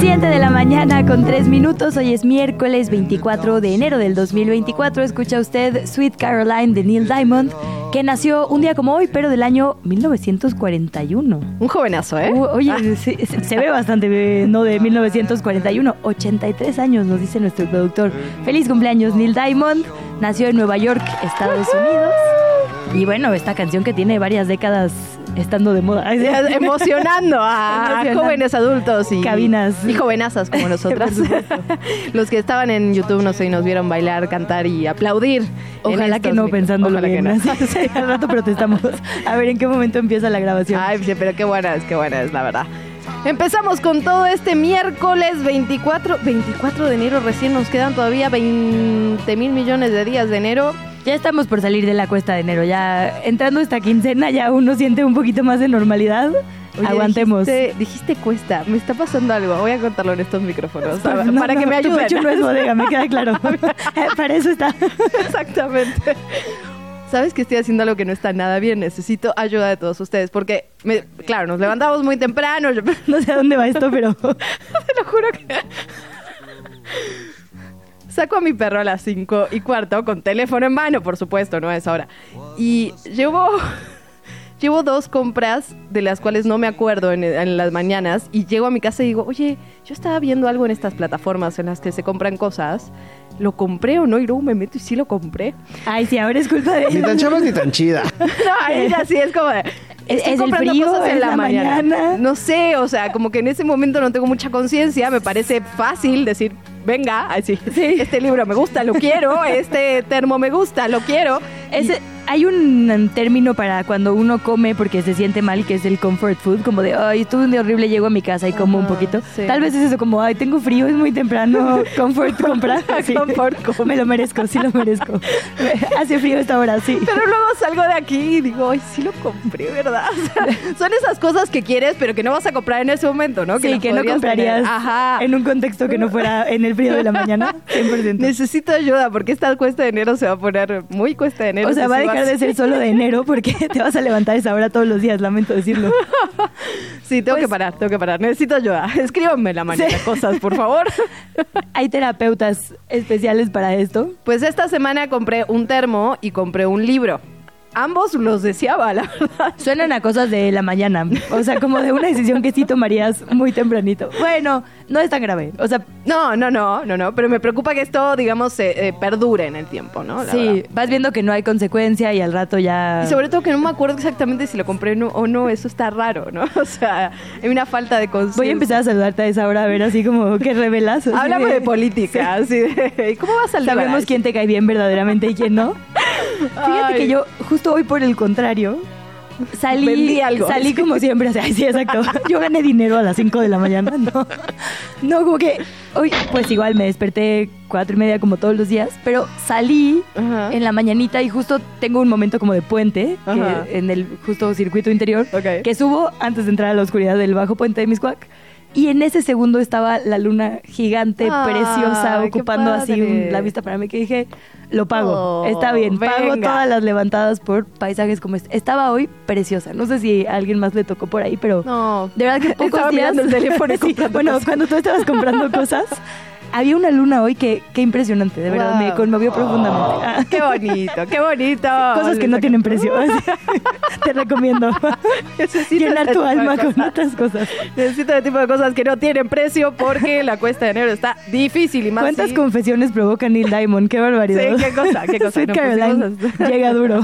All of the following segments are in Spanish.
7 de la mañana con 3 minutos. Hoy es miércoles 24 de enero del 2024. Escucha usted Sweet Caroline de Neil Diamond, que nació un día como hoy, pero del año 1941. Un jovenazo, ¿eh? Uh, oye, se, se- se ve bastante, no de 1941. 83 años, nos dice nuestro productor. Feliz cumpleaños, Neil Diamond. Nació en Nueva York, Estados Unidos. Y bueno, esta canción que tiene varias décadas estando de moda. Emocionando a Emocionando. jóvenes adultos y Cabinas. y jovenazas como nosotras. Los que estaban en YouTube no sé y nos vieron bailar, cantar y aplaudir. Ojalá que no pensándolo Ojalá que bien. no. Sí, sí, al rato protestamos. A ver en qué momento empieza la grabación. Ay, pero qué buena es, qué buena es, la verdad. Empezamos con todo este miércoles 24, 24 de enero, recién nos quedan todavía 20 mil millones de días de enero. Ya estamos por salir de la cuesta de enero. Ya entrando esta quincena, ya uno siente un poquito más de normalidad. Oye, Aguantemos. Dijiste, dijiste cuesta, me está pasando algo, voy a contarlo en estos micrófonos No, para no, que me tu ayuden. pecho no es bodega, me queda claro. para eso está. Exactamente. Sabes que estoy haciendo algo que no está nada bien. Necesito ayuda de todos ustedes. Porque, me- claro, nos levantamos muy temprano. Yo, te No sé a dónde va esto, pero lo juro que. Saco a mi perro a las 5 y cuarto con teléfono en mano, por supuesto, no a esa hora. Y llevo. Llevo dos compras de las cuales no me acuerdo en las mañanas y llego a mi casa y digo, oye, yo estaba viendo algo en estas plataformas en las que se compran cosas, ¿lo compré o no? Y luego me meto y sí lo compré. ay, sí, ahora es culpa de Ni tan chavas ni tan chida. No, ella sí es como de. ¿Es- estoy es el comprando frío? cosas en ¿Es la, la mañana. mañana? No sé, o sea, como que en ese momento no tengo mucha conciencia. Me parece fácil decir, venga, así. Este libro me gusta, lo quiero. Este termo me gusta, lo quiero. Ese- hay un término para cuando uno come porque se siente mal, que es el comfort food, como de, ay, estuve un día horrible, llego a mi casa y como un poquito. sí. Tal vez es eso, como, ay, tengo frío, es muy temprano, comfort comprar. Sí. Comfort, Me lo merezco, sí lo merezco. Hace frío esta hora, sí. Pero luego salgo de aquí y digo, ay, sí lo compré, ¿verdad? O sea, son esas cosas que quieres, pero que no vas a comprar en ese momento, ¿no? sí, las que no comprarías. Ajá. en un contexto que no fuera en el frío de la mañana, 100%. Necesito ayuda porque esta cuesta de enero se va a poner muy cuesta de enero. O sea, va a dejar de ser solo de enero porque te vas a levantar esa hora todos los días, lamento decirlo. Sí, tengo Pues- que parar, tengo que parar. Necesito ayuda. Escríbanme la mañana Sí. cosas, por favor. Hay terapeutas especiales para esto. Pues esta semana compré un termo y compré un libro. Ambos los deseaba, la verdad. Suenan a cosas de la mañana. O sea, como de una decisión que sí tomarías muy tempranito. Bueno, no es tan grave. O sea, No, no, no, no, no. Pero me preocupa que esto, digamos, se, eh, perdure en el tiempo, ¿no? La sí, verdad. vas viendo que no hay consecuencia y al rato ya. Y sobre todo que no me acuerdo exactamente si lo compré o no. Eso está raro, ¿no? O sea, hay una falta de conciencia. Voy a empezar a saludarte a esa hora a ver así como que revelas. Háblame de política, así de... ¿Cómo vas a Sabemos quién te cae bien verdaderamente y quién no. Fíjate Ay. que yo, justo hoy por el contrario, salí, Vendí algo. salí como siempre, o sea, sí, exacto. Yo gané dinero a las 5 de la mañana, no. No, como que hoy, pues igual me desperté cuatro y media como todos los días, pero salí Ajá. en la mañanita y justo tengo un momento como de puente, que en el justo circuito interior, que subo antes de entrar a la oscuridad del bajo puente de Miscuac. Y en ese segundo estaba la luna gigante, preciosa, ocupando así un- la vista para mí, que dije, lo pago, Oh, está bien, pago todas las levantadas por paisajes como este. Estaba hoy preciosa, no sé si a alguien más le tocó por ahí, pero No. de verdad que pocos Estaba días... mirando el teléfono y Sí, Bueno, cosas. cuando tú estabas comprando cosas, había una luna hoy que, qué impresionante, de verdad, Wow. me conmovió profundamente. Ah, Qué bonito, qué bonito. Cosas que no tienen precio. Te recomiendo. Necesito Llenar este tu de alma con otras cosas. Necesito ese tipo de cosas que no tienen precio porque la cuesta de enero está difícil y más ¿Cuántas si- confesiones provoca Neil Diamond? Qué barbaridad. Sí, qué cosa, qué cosa. Sweet No Caroline pusimos- llega duro.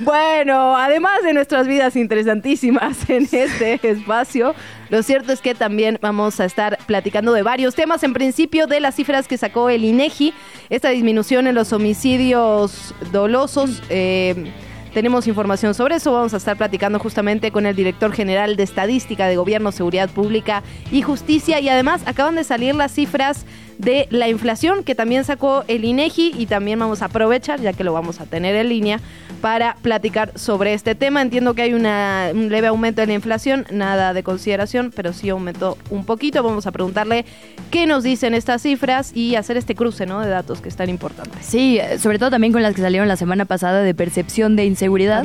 Bueno, además de nuestras vidas interesantísimas en este espacio, lo cierto es que también vamos a estar platicando de varios temas. En principio, de las cifras que sacó el INEGI, esta disminución en los homicidios dolosos. eh, Tenemos información sobre eso. Vamos a estar platicando justamente con el director general de Estadística de Gobierno, Seguridad Pública y Justicia. Y además acaban de salir las cifras de la inflación que también sacó el INEGI y también vamos a aprovechar, ya que lo vamos a tener en línea, para platicar sobre este tema. Entiendo que hay una, un leve aumento en la inflación, nada de consideración, pero sí aumentó un poquito. Vamos a preguntarle qué nos dicen estas cifras y hacer este cruce ¿no? de datos que es tan importante. Sí, eh, sobre todo también con las que salieron la semana pasada de percepción de inseguridad.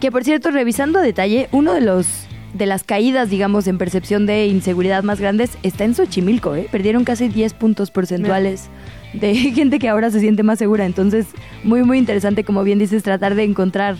Que por cierto, revisando a detalle, uno de los de las caídas, digamos, en percepción de inseguridad más grandes está en Xochimilco, ¿eh? Perdieron casi 10 puntos porcentuales de gente que ahora se siente más segura. Entonces, muy, muy interesante, como bien dices, tratar de encontrar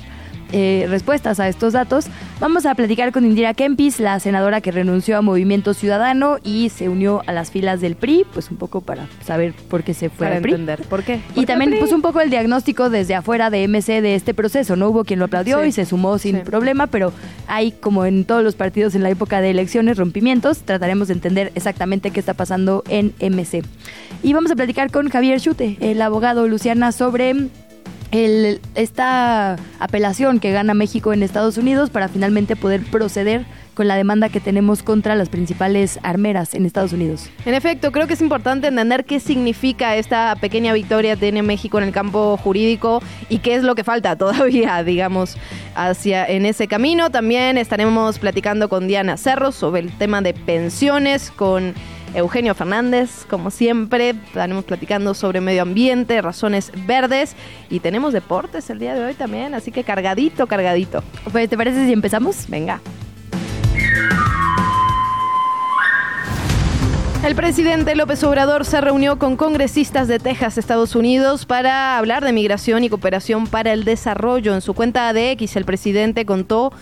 eh, respuestas a estos datos, vamos a platicar con Indira Kempis, la senadora que renunció a Movimiento Ciudadano y se unió a las filas del PRI, pues un poco para saber por qué se fue para al PRI. entender por qué. Y también pues un poco el diagnóstico desde afuera de MC de este proceso, no hubo quien lo aplaudió Sí. y se sumó sin Sí. problema, pero hay como en todos los partidos en la época de elecciones rompimientos, trataremos de entender exactamente qué está pasando en MC. Y vamos a platicar con Javier Chute, el abogado Luciana sobre el- esta apelación que gana México en Estados Unidos para finalmente poder proceder con la demanda que tenemos contra las principales armeras en Estados Unidos. En efecto, creo que es importante entender qué significa esta pequeña victoria que tiene México en el campo jurídico y qué es lo que falta todavía, digamos, hacia en ese camino. También estaremos platicando con Diana Cerro sobre el tema de pensiones, con Eugenio Fernández, como siempre. Estaremos platicando sobre medio ambiente, razones verdes y tenemos deportes el día de hoy también, así que cargadito, cargadito. Pues, ¿Te parece si empezamos? Venga. El presidente López Obrador se reunió con congresistas de Texas, Estados Unidos, para hablar de migración y cooperación para el desarrollo. En su cuenta de X, el presidente contó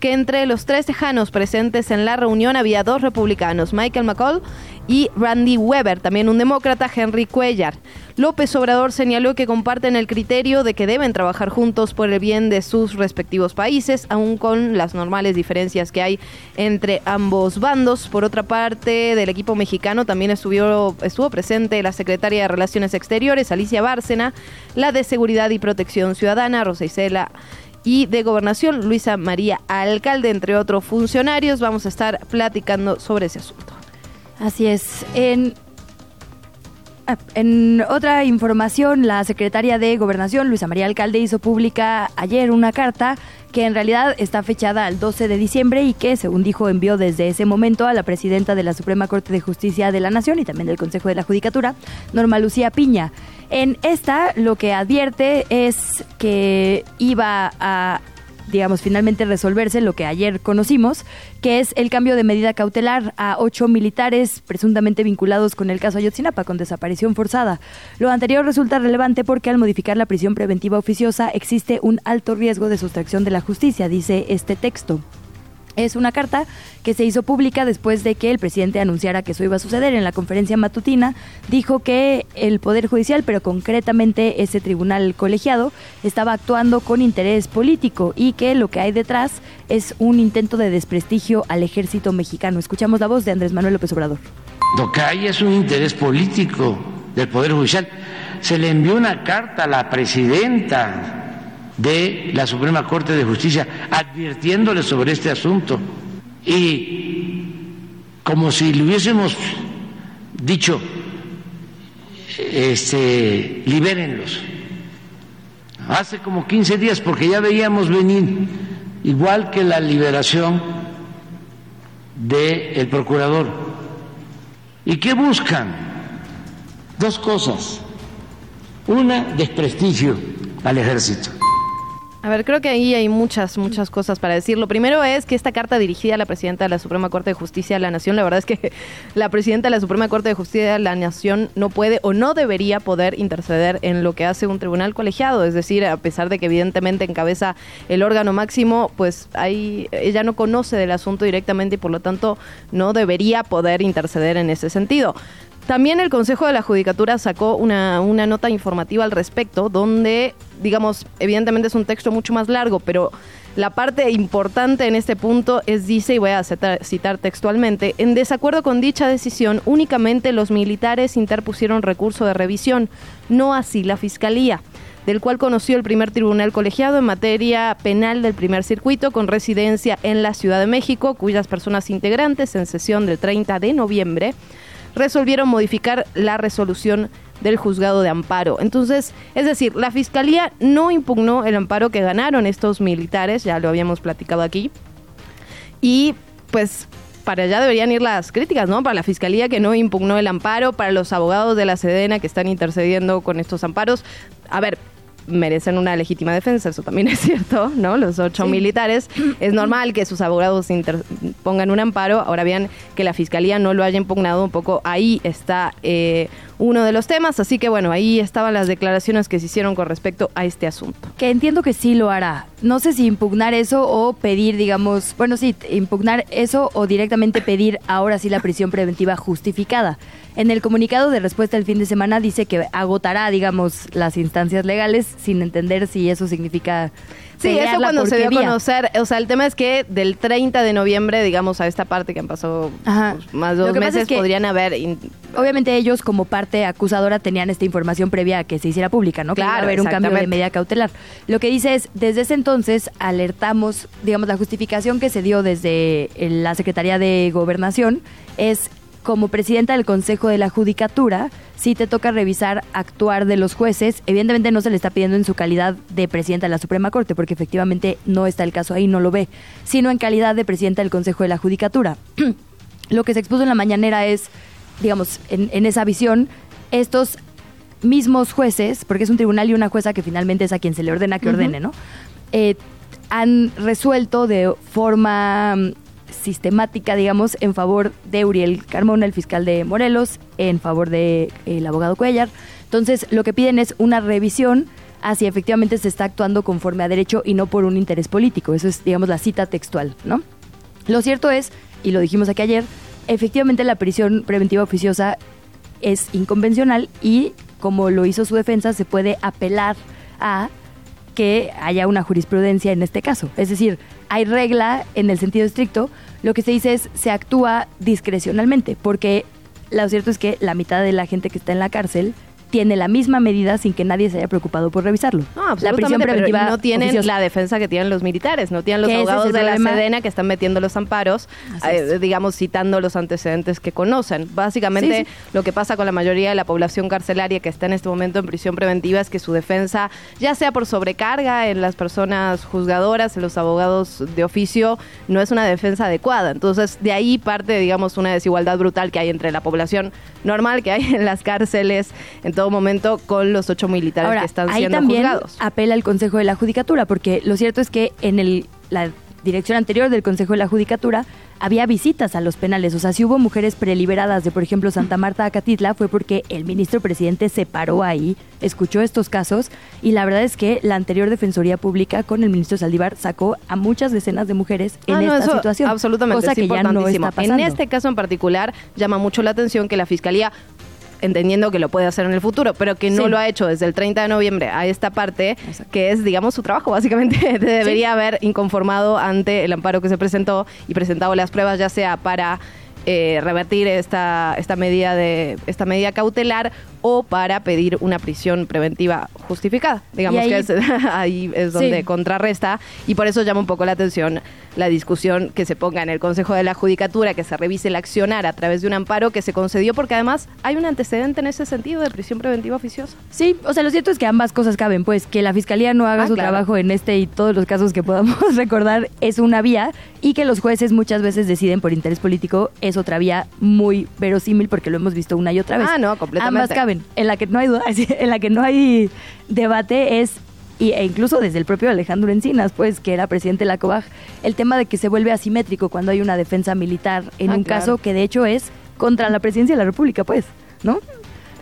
que entre los tres tejanos presentes en la reunión había dos republicanos, Michael McCall y Randy Weber, también un demócrata, Henry Cuellar. López Obrador señaló que comparten el criterio de que deben trabajar juntos por el bien de sus respectivos países, aun con las normales diferencias que hay entre ambos bandos. Por otra parte, del equipo mexicano también estuvo, estuvo presente la secretaria de Relaciones Exteriores, Alicia Bárcena, la de Seguridad y Protección Ciudadana, Rosa Isela y de Gobernación, Luisa María Alcalde, entre otros funcionarios. Vamos a estar platicando sobre ese asunto. Así es. En, en otra información, la secretaria de Gobernación, Luisa María Alcalde, hizo pública ayer una carta que en realidad está fechada al 12 de diciembre y que, según dijo, envió desde ese momento a la presidenta de la Suprema Corte de Justicia de la Nación y también del Consejo de la Judicatura, Norma Lucía Piña. En esta lo que advierte es que iba a digamos, finalmente resolverse lo que ayer conocimos, que es el cambio de medida cautelar a ocho militares presuntamente vinculados con el caso Ayotzinapa, con desaparición forzada. Lo anterior resulta relevante porque al modificar la prisión preventiva oficiosa existe un alto riesgo de sustracción de la justicia, dice este texto. Es una carta que se hizo pública después de que el presidente anunciara que eso iba a suceder en la conferencia matutina. Dijo que el Poder Judicial, pero concretamente ese tribunal colegiado, estaba actuando con interés político y que lo que hay detrás es un intento de desprestigio al ejército mexicano. Escuchamos la voz de Andrés Manuel López Obrador. Lo que hay es un interés político del Poder Judicial. Se le envió una carta a la presidenta de la Suprema Corte de Justicia advirtiéndole sobre este asunto y como si le hubiésemos dicho, este, libérenlos. Hace como 15 días, porque ya veíamos venir, igual que la liberación del procurador. ¿Y qué buscan? Dos cosas. Una, desprestigio al ejército. A ver, creo que ahí hay muchas, muchas cosas para decir. Lo primero es que esta carta dirigida a la presidenta de la Suprema Corte de Justicia de la Nación, la verdad es que la presidenta de la Suprema Corte de Justicia de la Nación no puede o no debería poder interceder en lo que hace un tribunal colegiado. Es decir, a pesar de que evidentemente encabeza el órgano máximo, pues ahí ella no conoce del asunto directamente y por lo tanto no debería poder interceder en ese sentido. También el Consejo de la Judicatura sacó una, una nota informativa al respecto, donde, digamos, evidentemente es un texto mucho más largo, pero la parte importante en este punto es, dice, y voy a citar, citar textualmente, en desacuerdo con dicha decisión, únicamente los militares interpusieron recurso de revisión, no así la Fiscalía. del cual conoció el primer tribunal colegiado en materia penal del primer circuito con residencia en la Ciudad de México, cuyas personas integrantes en sesión del 30 de noviembre resolvieron modificar la resolución del juzgado de amparo. Entonces, es decir, la fiscalía no impugnó el amparo que ganaron estos militares, ya lo habíamos platicado aquí, y pues para allá deberían ir las críticas, ¿no? Para la fiscalía que no impugnó el amparo, para los abogados de la Sedena que están intercediendo con estos amparos. A ver, merecen una legítima defensa, eso también es cierto, ¿no? Los ocho militares, es normal que sus abogados pongan un amparo, ahora bien, que la fiscalía no lo haya impugnado un poco, ahí está eh, uno de los temas, así que bueno, ahí estaban las declaraciones que se hicieron con respecto a este asunto. Que entiendo que sí lo hará, no sé si impugnar eso o pedir, digamos, bueno, sí, impugnar eso o directamente pedir ahora sí la prisión preventiva justificada. En el comunicado de respuesta del fin de semana dice que agotará, digamos, las instancias legales sin entender si eso significa... Sí, eso cuando se dio a conocer, o sea, el tema es que del 30 de noviembre, digamos, a esta parte que han pasado pues, más de dos meses, podrían haber... Obviamente ellos como parte acusadora tenían esta información previa a que se hiciera pública, ¿no? Claro, que iba a haber un cambio de medida cautelar. Lo que dice es, desde ese entonces alertamos, digamos, la justificación que se dio desde la Secretaría de Gobernación es como presidenta del Consejo de la Judicatura, si te toca revisar actuar de los jueces. Evidentemente no se le está pidiendo en su calidad de presidenta de la Suprema Corte, porque efectivamente no está el caso ahí, no lo ve, sino en calidad de presidenta del Consejo de la Judicatura. lo que se expuso en la mañanera es, digamos, en, esa visión, estos mismos jueces, porque es un tribunal y una jueza que finalmente es a quien se le ordena que ordene, ¿no? Eh, han resuelto de forma sistemática, digamos, en favor de Uriel Carmona, el fiscal de Morelos, en favor del de, el abogado Cuellar. Entonces, lo que piden es una revisión a si efectivamente se está actuando conforme a derecho y no por un interés político. Eso es, digamos, la cita textual, ¿no? Lo cierto es, y lo dijimos aquí ayer, efectivamente la prisión preventiva oficiosa es inconvencional y, como lo hizo su defensa, se puede apelar a que haya una jurisprudencia en este caso. Es decir, hay regla en el sentido estricto, lo que se dice es se actúa discrecionalmente, porque lo cierto es que la mitad de la gente que está en la cárcel tiene la misma medida sin que nadie se haya preocupado por revisarlo. No, la prisión preventiva no tienen la defensa que tienen los militares, no tienen los abogados de la Sedena que están metiendo los amparos, eh, digamos, citando los antecedentes que conocen. Básicamente, lo que pasa con la mayoría de la población carcelaria que está en este momento en prisión preventiva es que su defensa, ya sea por sobrecarga en las personas juzgadoras, en los abogados de oficio, no es una defensa adecuada. Entonces, de ahí parte, digamos, una desigualdad brutal que hay entre la población normal que hay en las cárceles todo momento con los ocho militares que están siendo también juzgados. Apela al Consejo de la Judicatura, porque lo cierto es que en el, la dirección anterior del Consejo de la Judicatura había visitas a los penales. O sea, si hubo mujeres preliberadas de, por ejemplo, Santa Marta a Catitla, fue porque el ministro presidente se paró ahí, escuchó estos casos y la verdad es que la anterior Defensoría Pública con el ministro Saldívar sacó a muchas decenas de mujeres en ah, esta situación. Absolutamente, cosa que ya no está pasando. En este caso en particular llama mucho la atención que la Fiscalía entendiendo que lo puede hacer en el futuro, pero que no lo ha hecho desde el 30 de noviembre a esta parte, que es, digamos, su trabajo. Básicamente. Debería haber inconformado ante el amparo que se presentó y presentado las pruebas, ya sea para eh, revertir esta, esta, medida de, esta medida cautelar o para pedir una prisión preventiva justificada. Digamos que ahí es donde contrarresta y por eso llama un poco la atención la discusión que se ponga en el Consejo de la Judicatura, que se revise el accionar a través de un amparo que se concedió porque además hay un antecedente en ese sentido de prisión preventiva oficiosa. Sí, o sea, lo cierto es que ambas cosas caben, pues que la Fiscalía no haga ah, su trabajo en este y todos los casos que podamos recordar es una vía y que los jueces muchas veces deciden por interés político es otra vía muy verosímil porque lo hemos visto una y otra vez. Ah, no, completamente. Ambas caben en la que no hay duda, en la que no hay debate es y, e incluso desde el propio Alejandro Encinas, pues, que era presidente de la COBAG, el tema de que se vuelve asimétrico cuando hay una defensa militar en ah, un caso que de hecho es contra la presidencia de la República, pues, ¿no?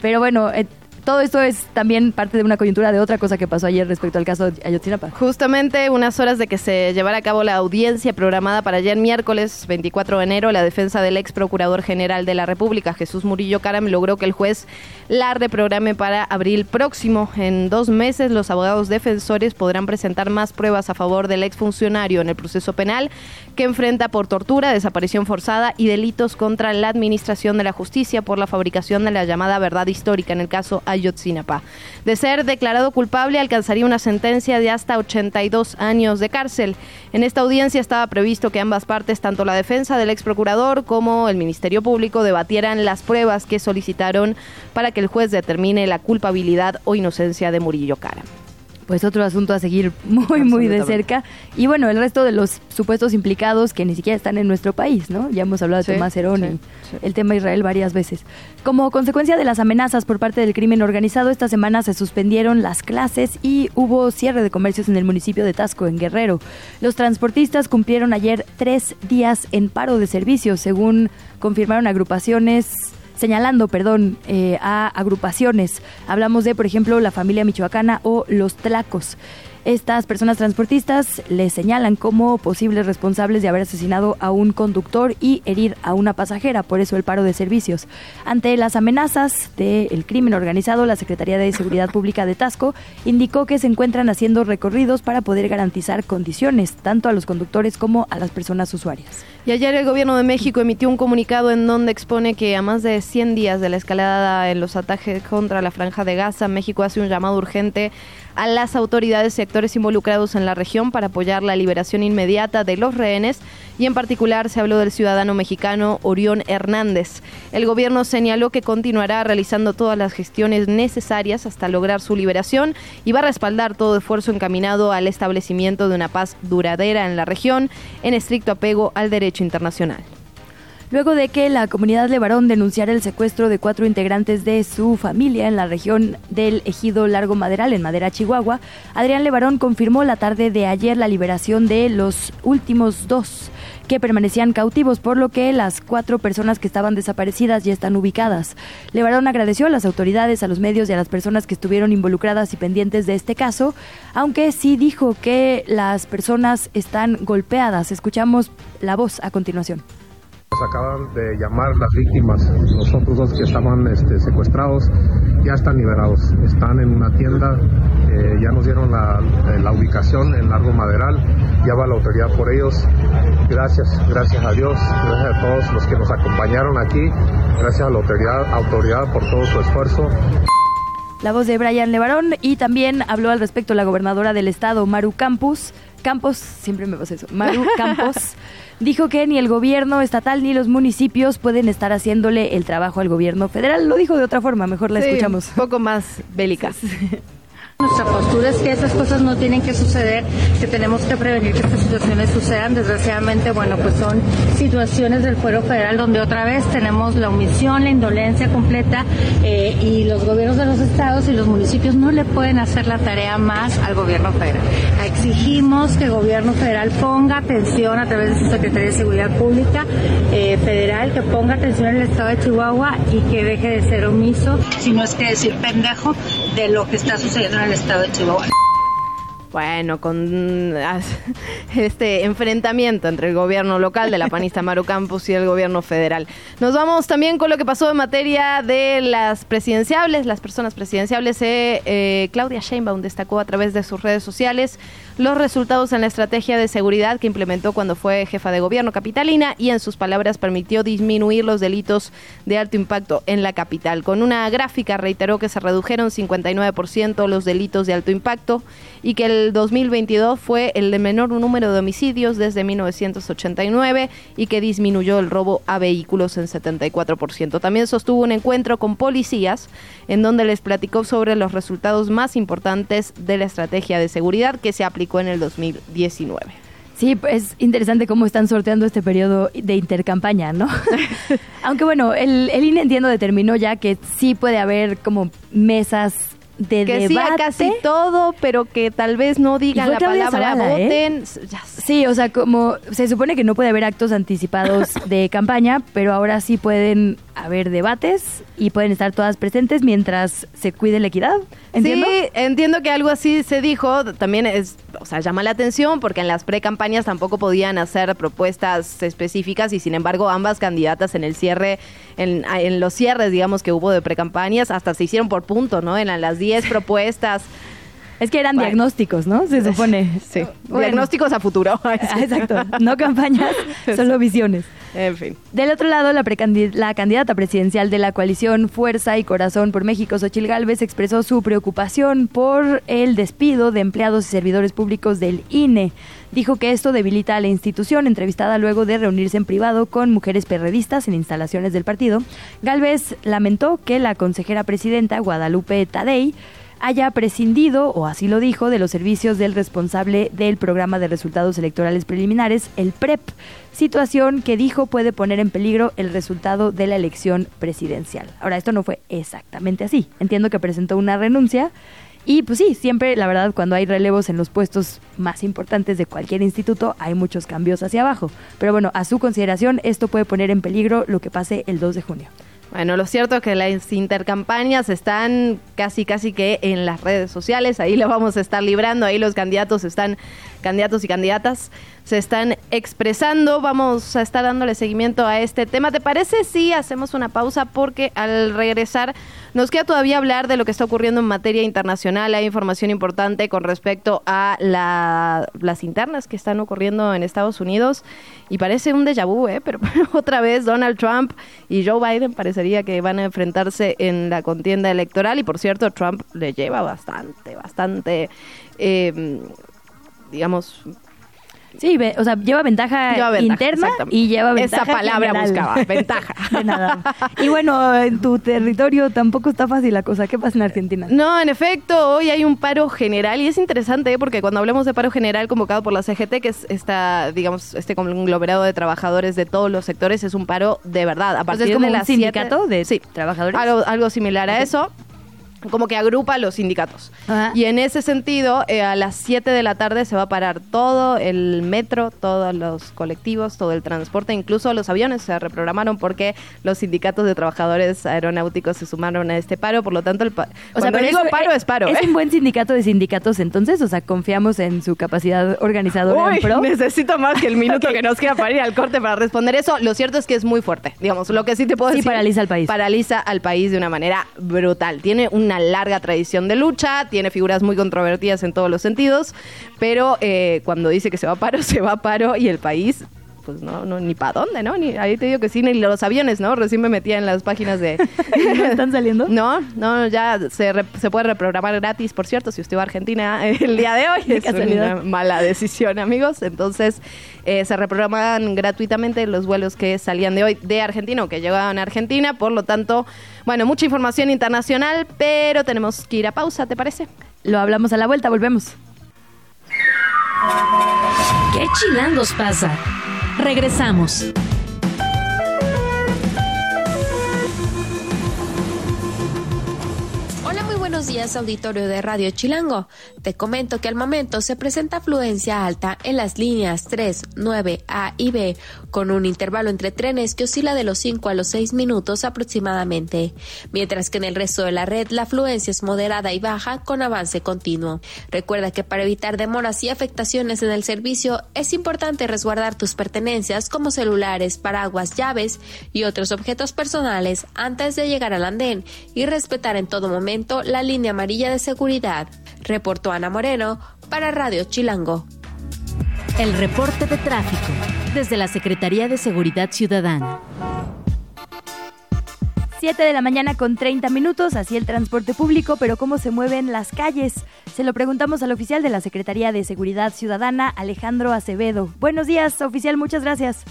Pero bueno, eh, todo esto es también parte de una coyuntura de otra cosa que pasó ayer respecto al caso de Ayotzinapa. Justamente unas horas de que se llevara a cabo la audiencia programada para ayer miércoles 24 de enero, la defensa del ex procurador general de la República, Jesús Murillo Caram, logró que el juez la reprograme para abril próximo. En dos meses, los abogados defensores podrán presentar más pruebas a favor del exfuncionario en el proceso penal que enfrenta por tortura, desaparición forzada y delitos contra la administración de la justicia por la fabricación de la llamada verdad histórica en el caso Ayotzinapa Ayotzinapa. De ser declarado culpable, alcanzaría una sentencia de hasta 82 años de cárcel. En esta audiencia estaba previsto que ambas partes, tanto la defensa del ex procurador como el Ministerio Público, debatieran las pruebas que solicitaron para que el juez determine la culpabilidad o inocencia de Murillo Cara pues otro asunto a seguir muy, muy de cerca. Y bueno, el resto de los supuestos implicados que ni siquiera están en nuestro país, ¿no? Ya hemos hablado de Tomás Herón y el tema Israel varias veces. Como consecuencia de las amenazas por parte del crimen organizado, esta semana se suspendieron las clases y hubo cierre de comercios en el municipio de Tasco, en Guerrero. Los transportistas cumplieron ayer tres días en paro de servicio, según confirmaron agrupaciones señalando, perdón, eh, a agrupaciones. Hablamos de, por ejemplo, la familia michoacana o los tlacos. Estas personas transportistas le señalan como posibles responsables de haber asesinado a un conductor y herir a una pasajera, por eso el paro de servicios. Ante las amenazas del crimen organizado, la Secretaría de Seguridad Pública de Tasco indicó que se encuentran haciendo recorridos para poder garantizar condiciones tanto a los conductores como a las personas usuarias. Y ayer el gobierno de México emitió un comunicado en donde expone que a más de 100 días de la escalada en los ataques contra la franja de Gaza, México hace un llamado urgente a las autoridades involucrados en la región para apoyar la liberación inmediata de los rehenes y en particular se habló del ciudadano mexicano Orión Hernández. El gobierno señaló que continuará realizando todas las gestiones necesarias hasta lograr su liberación y va a respaldar todo esfuerzo encaminado al establecimiento de una paz duradera en la región en estricto apego al derecho internacional luego de que la comunidad Levarón denunciara el secuestro de cuatro integrantes de su familia en la región del ejido Largo Maderal, en Madera, Chihuahua. Adrián Levarón confirmó la tarde de ayer la liberación de los últimos dos que permanecían cautivos, por lo que las cuatro personas que estaban desaparecidas ya están ubicadas. Levarón agradeció a las autoridades, a los medios y a las personas que estuvieron involucradas y pendientes de este caso, aunque sí dijo que las personas están golpeadas. Escuchamos la voz a continuación. Nos acaban de llamar las víctimas, los otros dos que estaban este, secuestrados ya están liberados, están en una tienda, eh, ya nos dieron la, eh, la, ubicación en Largo Maderal, ya va la autoridad por ellos. Gracias, gracias a Dios, gracias a todos los que nos acompañaron aquí, gracias a la autoridad, autoridad por todo su esfuerzo. La voz de Brian Levarón y también habló al respecto la gobernadora del estado, Maru Campus. Campos, siempre me pasa eso, Maru Campos dijo que ni el gobierno estatal ni los municipios pueden estar haciéndole el trabajo al gobierno federal. Lo dijo de otra forma, mejor la escuchamos. Un poco más bélica. Nuestra postura es que esas cosas no tienen que suceder, que tenemos que prevenir que estas situaciones sucedan. Desgraciadamente, bueno, pues son situaciones del fuero federal donde otra vez tenemos la omisión, la indolencia completa eh, y los gobiernos de los estados y los municipios no le pueden hacer la tarea más al gobierno federal. Exigimos que el gobierno federal ponga atención a través de su Secretaría de Seguridad Pública eh, federal, que ponga atención en el estado de Chihuahua y que deje de ser omiso, si no es que decir pendejo, de lo que está sucediendo en el estado de Chihuahua. Bueno, con este enfrentamiento entre el gobierno local de la panista Maru Campos y el gobierno federal. Nos vamos también con lo que pasó en materia de las presidenciables, las personas presidenciables. Eh, Claudia Sheinbaum destacó a través de sus redes sociales los resultados en la estrategia de seguridad que implementó cuando fue jefa de gobierno capitalina y en sus palabras permitió disminuir los delitos de alto impacto en la capital. Con una gráfica reiteró que se redujeron 59% los delitos de alto impacto y que el 2022 fue el de menor número de homicidios desde 1989 y que disminuyó el robo a vehículos en 74%. También sostuvo un encuentro con policías en donde les platicó sobre los resultados más importantes de la estrategia de seguridad que se aplicó en el 2019. Sí, es interesante cómo están sorteando este periodo de intercampaña, ¿no? Aunque bueno, el, el INE entiendo determinó ya que sí puede haber como mesas de que debate. casi todo, pero que tal vez no digan la palabra ¿eh? voten. Sí, o sea, como se supone que no puede haber actos anticipados de campaña, pero ahora sí pueden haber debates y pueden estar todas presentes mientras se cuide la equidad. ¿Entiendo? Sí, entiendo que algo así se dijo. También es, o sea, llama la atención porque en las pre-campañas tampoco podían hacer propuestas específicas y sin embargo ambas candidatas en el cierre, en, en los cierres, digamos, que hubo de pre-campañas, hasta se hicieron por punto, ¿no? En las 10 propuestas Es que eran diagnósticos, ¿no? Se supone. Sí, diagnósticos a futuro. Ah, exacto, no campañas, solo visiones. En fin. Del otro lado, la, la, candidata presidencial de la coalición Fuerza y Corazón por México, Xochil Gálvez, expresó su preocupación por el despido de empleados y servidores públicos del INE. Dijo que esto debilita a la institución, entrevistada luego de reunirse en privado con mujeres perredistas en instalaciones del partido. Gálvez lamentó que la consejera presidenta, Guadalupe Tadei, haya prescindido, o así lo dijo, de los servicios del responsable del programa de resultados electorales preliminares, el PREP, situación que dijo puede poner en peligro el resultado de la elección presidencial. Ahora, esto no fue exactamente así. Entiendo que presentó una renuncia. Y pues sí, siempre, la verdad, cuando hay relevos en los puestos más importantes de cualquier instituto, hay muchos cambios hacia abajo. Pero bueno, a su consideración, esto puede poner en peligro lo que pase el 2 de junio. Bueno, lo cierto es que las intercampañas están casi, casi que en las redes sociales. Ahí lo vamos a estar librando. Ahí los candidatos están, candidatos y candidatas, se están expresando. Vamos a estar dándole seguimiento a este tema. ¿Te parece si hacemos una pausa? Porque al regresar nos queda todavía hablar de lo que está ocurriendo en materia internacional. Hay información importante con respecto a las internas que están ocurriendo en Estados Unidos. Y parece un déjà vu, ¿eh? pero otra vez Donald Trump y Joe Biden parecería que van a enfrentarse en la contienda electoral. Y por cierto, Trump le lleva bastante, bastante, eh, digamos, Sí, o sea, lleva ventaja, interna y lleva ventaja Esa palabra buscaba, ventaja. De nada. Y bueno, en tu territorio tampoco está fácil la cosa. ¿Qué pasa en Argentina? No, en efecto, hoy hay un paro general y es interesante ¿eh? porque cuando hablamos de paro general convocado por la CGT, que es esta, digamos, este conglomerado de trabajadores de todos los sectores, es un paro de verdad. A partir como de un sindicato de sí, trabajadores. Algo, algo similar a eso como que agrupa los sindicatos. Y en ese sentido, eh, a las 7 de la tarde se va a parar todo el metro, todos los colectivos, todo el transporte, incluso los aviones se reprogramaron porque los sindicatos de trabajadores aeronáuticos se sumaron a este paro, por lo tanto, el o sea, pero digo paro es paro. ¿Es ¿eh? un buen sindicato de sindicatos entonces? O sea, confiamos en su capacidad organizadora Uy, necesito más que el minuto que nos queda para ir al corte para responder eso. Lo cierto es que es muy fuerte, digamos, lo que sí te puedo decir. Sí, paraliza al país. Paraliza al país de una manera brutal. Tiene una larga tradición de lucha, tiene figuras muy controvertidas en todos los sentidos, pero eh, cuando dice que se va a paro, se va a paro y el país pues no, no ni para dónde, ¿no? Ni, ahí te digo que sí, ni los aviones, ¿no? Recién me metía en las páginas de... ¿No están saliendo? No, no, ya se, se puede reprogramar gratis, por cierto, si usted va a Argentina el día de hoy. es una mala decisión, amigos. Entonces, eh, se reprograman gratuitamente los vuelos que salían de hoy de Argentina o que llegaban a Argentina. Por lo tanto, bueno, mucha información internacional, pero tenemos que ir a pausa, ¿te parece? Lo hablamos a la vuelta, volvemos. ¿Qué chilangos pasa? Regresamos. Buenos días auditorio de Radio Chilango. Te comento que al momento se presenta afluencia alta en las líneas 3, 9, A y B, con un intervalo entre trenes que oscila de los 5 a los 6 minutos aproximadamente, mientras que en el resto de la red la afluencia es moderada y baja con avance continuo. Recuerda que para evitar demoras y afectaciones en el servicio es importante resguardar tus pertenencias como celulares, paraguas, llaves y otros objetos personales antes de llegar al andén y respetar en todo momento la línea amarilla de seguridad, reportó Ana Moreno para Radio Chilango. El reporte de tráfico desde la Secretaría de Seguridad Ciudadana. 7 de la mañana con 30 minutos, así el transporte público, pero cómo se mueven las calles. Se lo preguntamos al oficial de la Secretaría de Seguridad Ciudadana, Alejandro Acevedo. Buenos días, oficial, muchas gracias.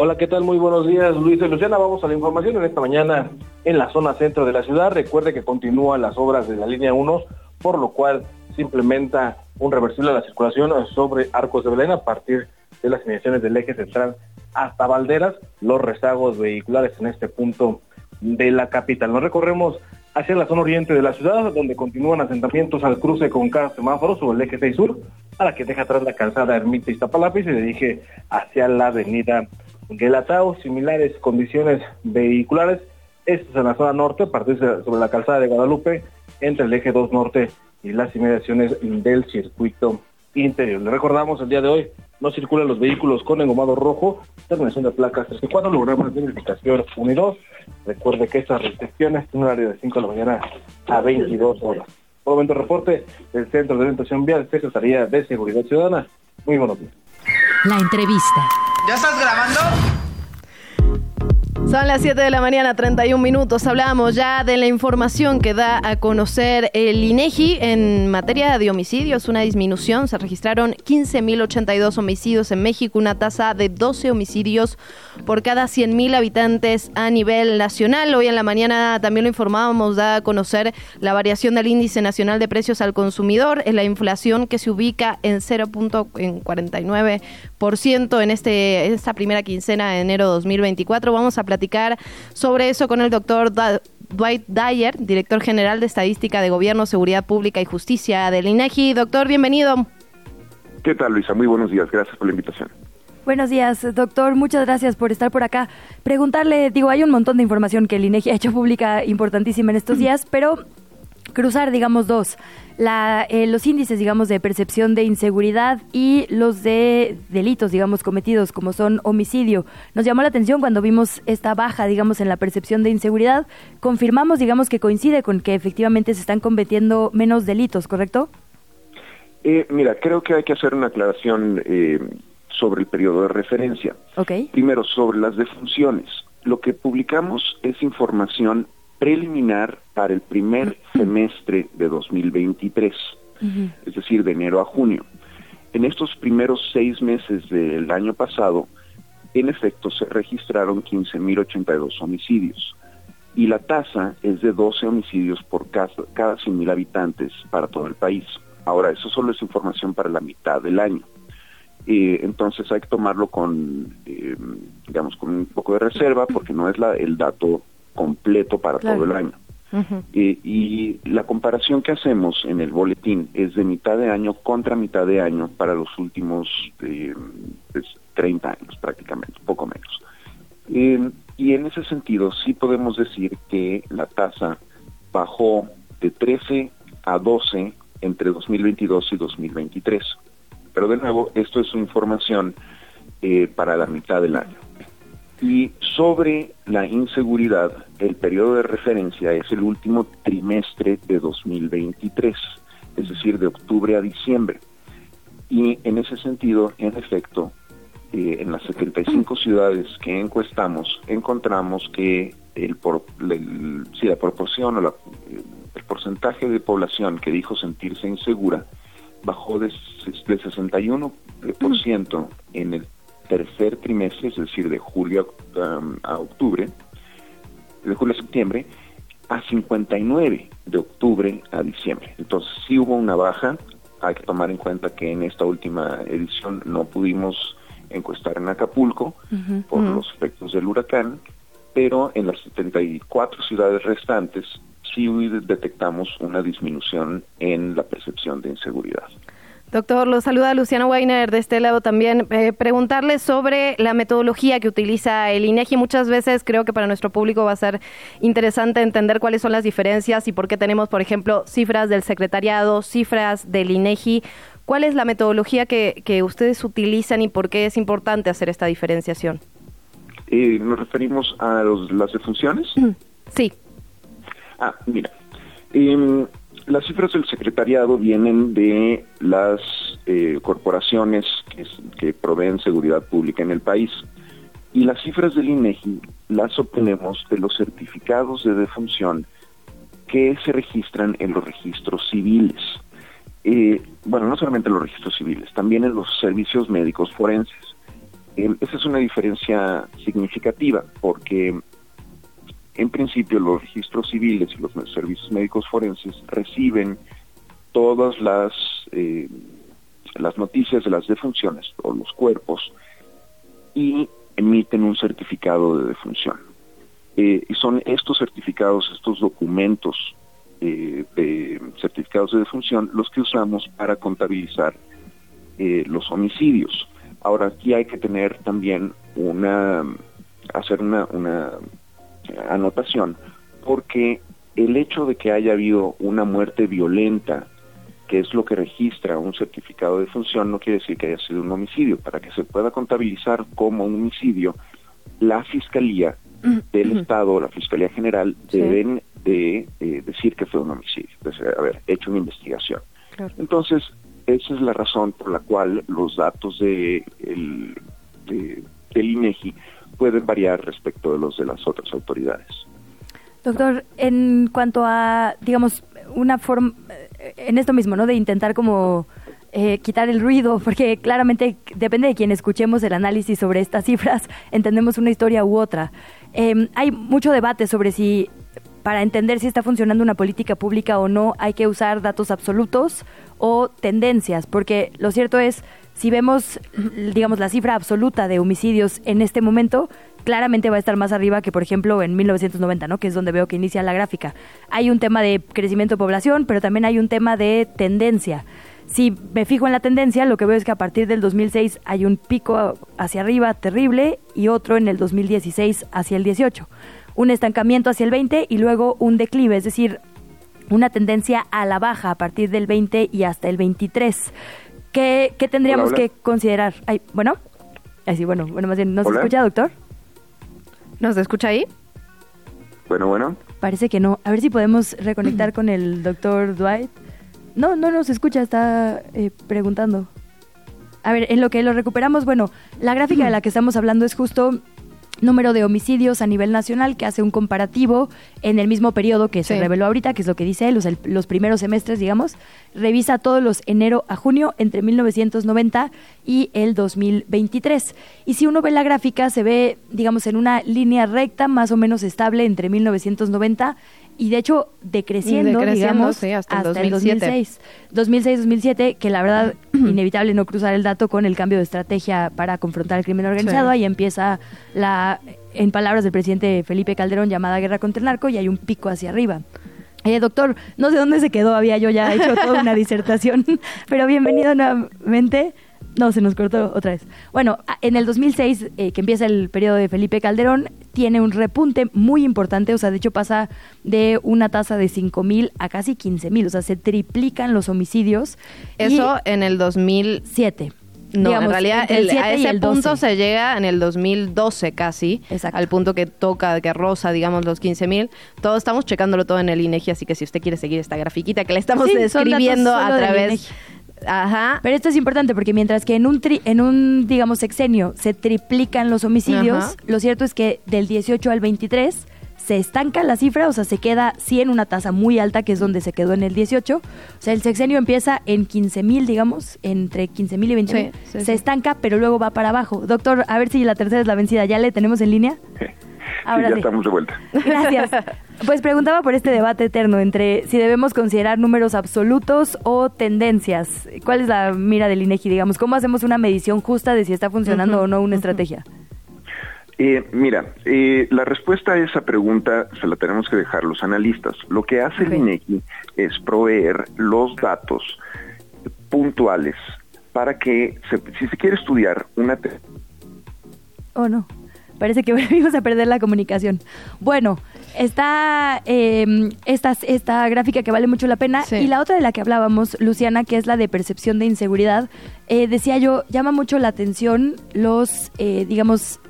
Hola, ¿qué tal? Muy buenos días, Luis y Luciana. Vamos a la información en esta mañana en la zona centro de la ciudad. Recuerde que continúan las obras de la línea 1, por lo cual se implementa un reversible a la circulación sobre Arcos de Belén a partir de las inmediaciones del eje central hasta Valderas, los rezagos vehiculares en este punto de la capital. Nos recorremos hacia la zona oriente de la ciudad, donde continúan asentamientos al cruce con cada semáforo sobre el eje 6 sur, a la que deja atrás la calzada Ermita Iztapalapa y se dirige hacia la avenida Guelatao, similares condiciones vehiculares. Esto es en la zona norte, a partir sobre la calzada de Guadalupe, entre el eje 2 norte y las inmediaciones del circuito interior. Le recordamos el día de hoy, no circulan los vehículos con engomado rojo, terminación de placas 3 y 4, logramos de verificación 1 y 2. Recuerde que estas restricciones tienen un horario de 5 de la mañana a 22 horas. Por momento reporte del Centro de Orientación Vial, Secretaría de Seguridad Ciudadana. Muy buenos días. La entrevista. ¿Ya estás grabando? Son las 7 de la mañana, 31 minutos. Hablamos ya de la información que da a conocer el INEGI en materia de homicidios. Una disminución. Se registraron 15.082 homicidios en México, una tasa de 12 homicidios por cada 100.000 habitantes a nivel nacional. Hoy en la mañana también lo informábamos, da a conocer la variación del índice nacional de precios al consumidor, en la inflación que se ubica en 0.49% en este esta primera quincena de enero 2024. Vamos a platicar sobre eso con el doctor Dwight Dyer, director general de Estadística de Gobierno, Seguridad Pública y Justicia del INEGI. Doctor, bienvenido. ¿Qué tal, Luisa? Muy buenos días. Gracias por la invitación. Buenos días, doctor. Muchas gracias por estar por acá. Preguntarle, digo, hay un montón de información que el INEGI ha hecho pública importantísima en estos días, pero cruzar, digamos, dos. La, eh, los índices, digamos, de percepción de inseguridad y los de delitos, digamos, cometidos, como son homicidio. Nos llamó la atención cuando vimos esta baja, digamos, en la percepción de inseguridad. Confirmamos, digamos, que coincide con que efectivamente se están cometiendo menos delitos, ¿correcto? Eh, mira, creo que hay que hacer una aclaración eh, sobre el periodo de referencia. Okay. Primero, sobre las defunciones. Lo que publicamos es información preliminar para el primer semestre de 2023, es decir, de enero a junio. En estos primeros seis meses del año pasado, en efecto, se registraron 15.082 homicidios y la tasa es de 12 homicidios por cada, cada 100.000 habitantes para todo el país. Ahora, eso solo es información para la mitad del año. Eh, entonces hay que tomarlo con, eh, digamos, con un poco de reserva porque no es la, el dato completo para todo el año. eh, y la comparación que hacemos en el boletín es de mitad de año contra mitad de año para los últimos eh, pues, 30 años prácticamente, poco menos. Eh, y en ese sentido sí podemos decir que la tasa bajó de 13 a 12 entre 2022 y 2023. Pero de nuevo, esto es información eh, para la mitad del año. Y sobre la inseguridad, el periodo de referencia es el último trimestre de 2023, es decir, de octubre a diciembre. Y en ese sentido, en efecto, eh, en las 75 ciudades que encuestamos, encontramos que el, la proporción o la, el porcentaje de población que dijo sentirse insegura bajó de, de 61% en el tercer trimestre, es decir, de julio um, a octubre, de julio a septiembre, a 59 de octubre a diciembre. Entonces sí hubo una baja, hay que tomar en cuenta que en esta última edición no pudimos encuestar en Acapulco uh -huh. por uh -huh. los efectos del huracán, pero en las 74 ciudades restantes sí detectamos una disminución en la percepción de inseguridad. Doctor, lo saluda Luciano Weiner de este lado también. Eh, preguntarle sobre la metodología que utiliza el INEGI. Muchas veces creo que para nuestro público va a ser interesante entender cuáles son las diferencias y por qué tenemos, por ejemplo, cifras del secretariado, cifras del INEGI. ¿Cuál es la metodología que, que ustedes utilizan y por qué es importante hacer esta diferenciación? Eh, ¿Nos referimos a los, las defunciones? Sí. Ah, mira. Eh, las cifras del secretariado vienen de las eh, corporaciones que, proveen seguridad pública en el país. Y las cifras del INEGI las obtenemos de los certificados de defunción que se registran en los registros civiles. Eh, bueno, no solamente en los registros civiles, también en los servicios médicos forenses. Eh, esa es una diferencia significativa porque en principio los registros civiles y los servicios médicos forenses reciben todas las eh, las noticias de las defunciones o los cuerpos y emiten un certificado de defunción. Eh, y son estos certificados, estos documentos eh, de certificados de defunción los que usamos para contabilizar los homicidios. Ahora aquí hay que tener también una hacer una, una anotación porque el hecho de que haya habido una muerte violenta, que es lo que registra un certificado de función, no quiere decir que haya sido un homicidio. Para que se pueda contabilizar como un homicidio, la Fiscalía del Estado, la Fiscalía General, deben de eh, decir que fue un homicidio, de haber hecho una investigación. Entonces, esa es la razón por la cual los datos de, el, de, del INEGI pueden variar respecto de los de las otras autoridades. Doctor, en cuanto a, digamos, una forma, en esto mismo, ¿no? De intentar como eh, quitar el ruido, porque claramente depende de quien escuchemos el análisis sobre estas cifras, entendemos una historia u otra. Em, hay mucho debate sobre si para entender si está funcionando una política pública o no hay que usar datos absolutos o tendencias, porque lo cierto es, si vemos, digamos, la cifra absoluta de homicidios en este momento, claramente va a estar más arriba que, por ejemplo, en 1990, ¿no? que es donde veo que inicia la gráfica. Hay un tema de crecimiento de población, pero también hay un tema de tendencia. Si me fijo en la tendencia, lo que veo es que a partir del 2006 hay un pico hacia arriba terrible y otro en el 2016 hacia el 18. Un estancamiento hacia el 20 y luego un declive, es decir, una tendencia a la baja a partir del 20 y hasta el 23. ¿Qué, tendríamos que considerar? Ay, bueno, así, bueno, bueno, más bien, ¿nos escucha, doctor? ¿Nos escucha ahí? Bueno, bueno. Parece que no. A ver si podemos reconectar con el doctor Dwight. No, no nos escucha, está eh, preguntando. A ver, en lo que lo recuperamos, bueno, la gráfica de la que estamos hablando es justo número de homicidios a nivel nacional que hace un comparativo en el mismo periodo que se reveló ahorita, que es lo que dice él, los, primeros semestres, digamos, revisa todos los enero a junio entre 1990 y el 2023. Y si uno ve la gráfica, se ve, digamos, en una línea recta más o menos estable entre 1990 y de hecho decreciendo, digamos, hasta, el 2006. 2006-2007, que la verdad, inevitable no cruzar el dato con el cambio de estrategia para confrontar el crimen organizado. Ahí empieza la, en palabras del presidente Felipe Calderón, llamada guerra contra el narco y hay un pico hacia arriba. Eh, doctor, no sé dónde se quedó, había yo ya hecho toda una disertación, pero bienvenido nuevamente. No, se nos cortó otra vez. Bueno, en el 2006, eh, que empieza el periodo de Felipe Calderón, tiene un repunte muy importante, o sea, de hecho pasa de una tasa de 5 mil a casi 15 mil, o sea, se triplican los homicidios. Eso en el 2007. No, en realidad a ese punto se llega en el 2012 casi, al punto que toca, que rosa, digamos, los 15 mil. Todos estamos checándolo todo en el INEGI, así que si usted quiere seguir esta grafiquita que le estamos describiendo a través Ajá. Pero esto es importante porque mientras que en un, en un digamos, sexenio se triplican los homicidios, lo cierto es que del 18 al 23 se estanca la cifra, o sea, se queda sí en una tasa muy alta, que es donde se quedó en el 18. O sea, el sexenio empieza en 15 mil, digamos, entre 15 mil y 20 mil. se estanca, pero luego va para abajo. Doctor, a ver si la tercera es la vencida. ¿Ya le tenemos en línea? Ahora ya estamos de vuelta. Gracias. Pues preguntaba por este debate eterno entre si debemos considerar números absolutos o tendencias. ¿Cuál es la mira del INEGI, digamos? ¿Cómo hacemos una medición justa de si está funcionando o no una estrategia? Eh, mira, eh, la respuesta a esa pregunta se la tenemos que dejar los analistas. Lo que hace el INEGI es proveer los datos puntuales para que, si se quiere estudiar una... ¿O oh, no? Parece que volvimos a perder la comunicación. Bueno, está em, esta, esta gráfica que vale mucho la pena y la otra de la que hablábamos, Luciana, que es la de percepción de inseguridad. Eh, decía yo, llama mucho la atención los, eh, digamos,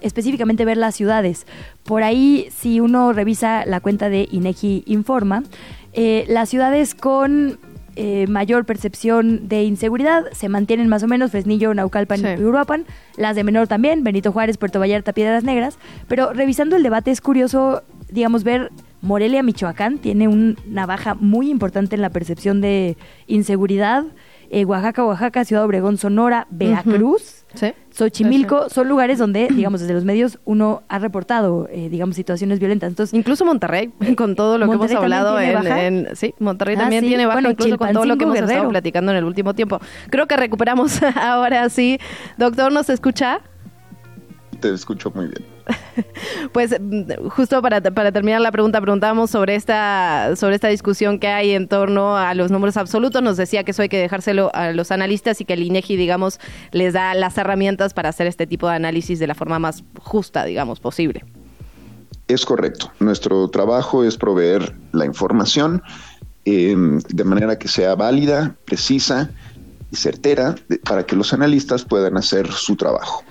específicamente ver las ciudades. Por ahí, si uno revisa la cuenta de INEGI Informa, eh, las ciudades con eh, mayor percepción de inseguridad, se mantienen más o menos Fresnillo, Naucalpan y Uruapan, las de menor también, Benito Juárez, Puerto Vallarta, Piedras Negras, pero revisando el debate es curioso, digamos, ver Morelia, Michoacán, tiene una baja muy importante en la percepción de inseguridad, eh, Oaxaca, Oaxaca, Ciudad Obregón, Sonora, Veracruz, Xochimilco, son lugares donde, digamos, desde los medios uno ha reportado, eh, digamos, situaciones violentas. Entonces, incluso Monterrey, con todo lo que hemos hablado en, sí, Monterrey ah, también tiene baja, incluso con todo lo que hemos estado platicando en el último tiempo. Creo que recuperamos ahora sí. Doctor, ¿nos escucha? Te escucho muy bien. Pues mm, justo para, para, terminar la pregunta, preguntábamos sobre esta, sobre esta discusión que hay en torno a los números absolutos. Nos decía que eso hay que dejárselo a los analistas y que el INEGI, digamos, les da las herramientas para hacer este tipo de análisis de la forma más justa, digamos, posible. Es correcto. Nuestro trabajo es proveer la información em, de manera que sea válida, precisa y certera para que los analistas puedan hacer su trabajo.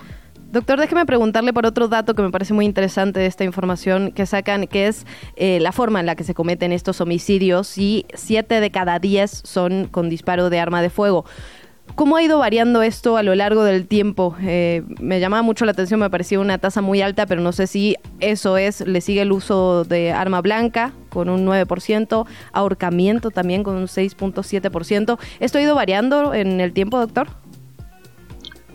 Doctor, déjeme preguntarle por otro dato que me parece muy interesante de esta información que sacan, que es eh, la forma en la que se cometen estos homicidios y siete de cada diez son con disparo de arma de fuego. ¿Cómo ha ido variando esto a lo largo del tiempo? Eh, me llamaba mucho la atención, me parecía una tasa muy alta, pero no sé si eso es, le sigue el uso de arma blanca con un 9%, ahorcamiento también con un 6.7%. ¿Esto ha ido variando en el tiempo, doctor?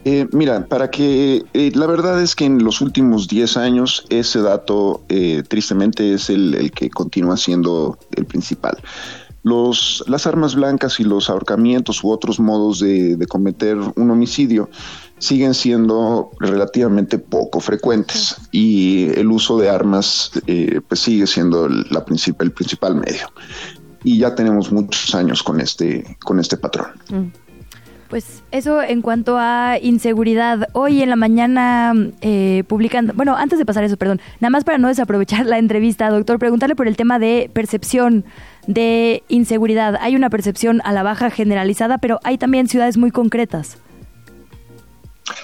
Eh, mira, para que eh, la verdad es que en los últimos 10 años ese dato tristemente es el, el, que continúa siendo el principal. Los, las armas blancas y los ahorcamientos u otros modos de, cometer un homicidio siguen siendo relativamente poco frecuentes y el uso de armas eh, pues sigue siendo la el principal medio. Y ya tenemos muchos años con este, con este patrón. Mm. Pues eso en cuanto a inseguridad. Hoy en la mañana eh, publicando, bueno, antes de pasar eso, perdón, nada más para no desaprovechar la entrevista, doctor, preguntarle por el tema de percepción de inseguridad. Hay una percepción a la baja generalizada, pero hay también ciudades muy concretas.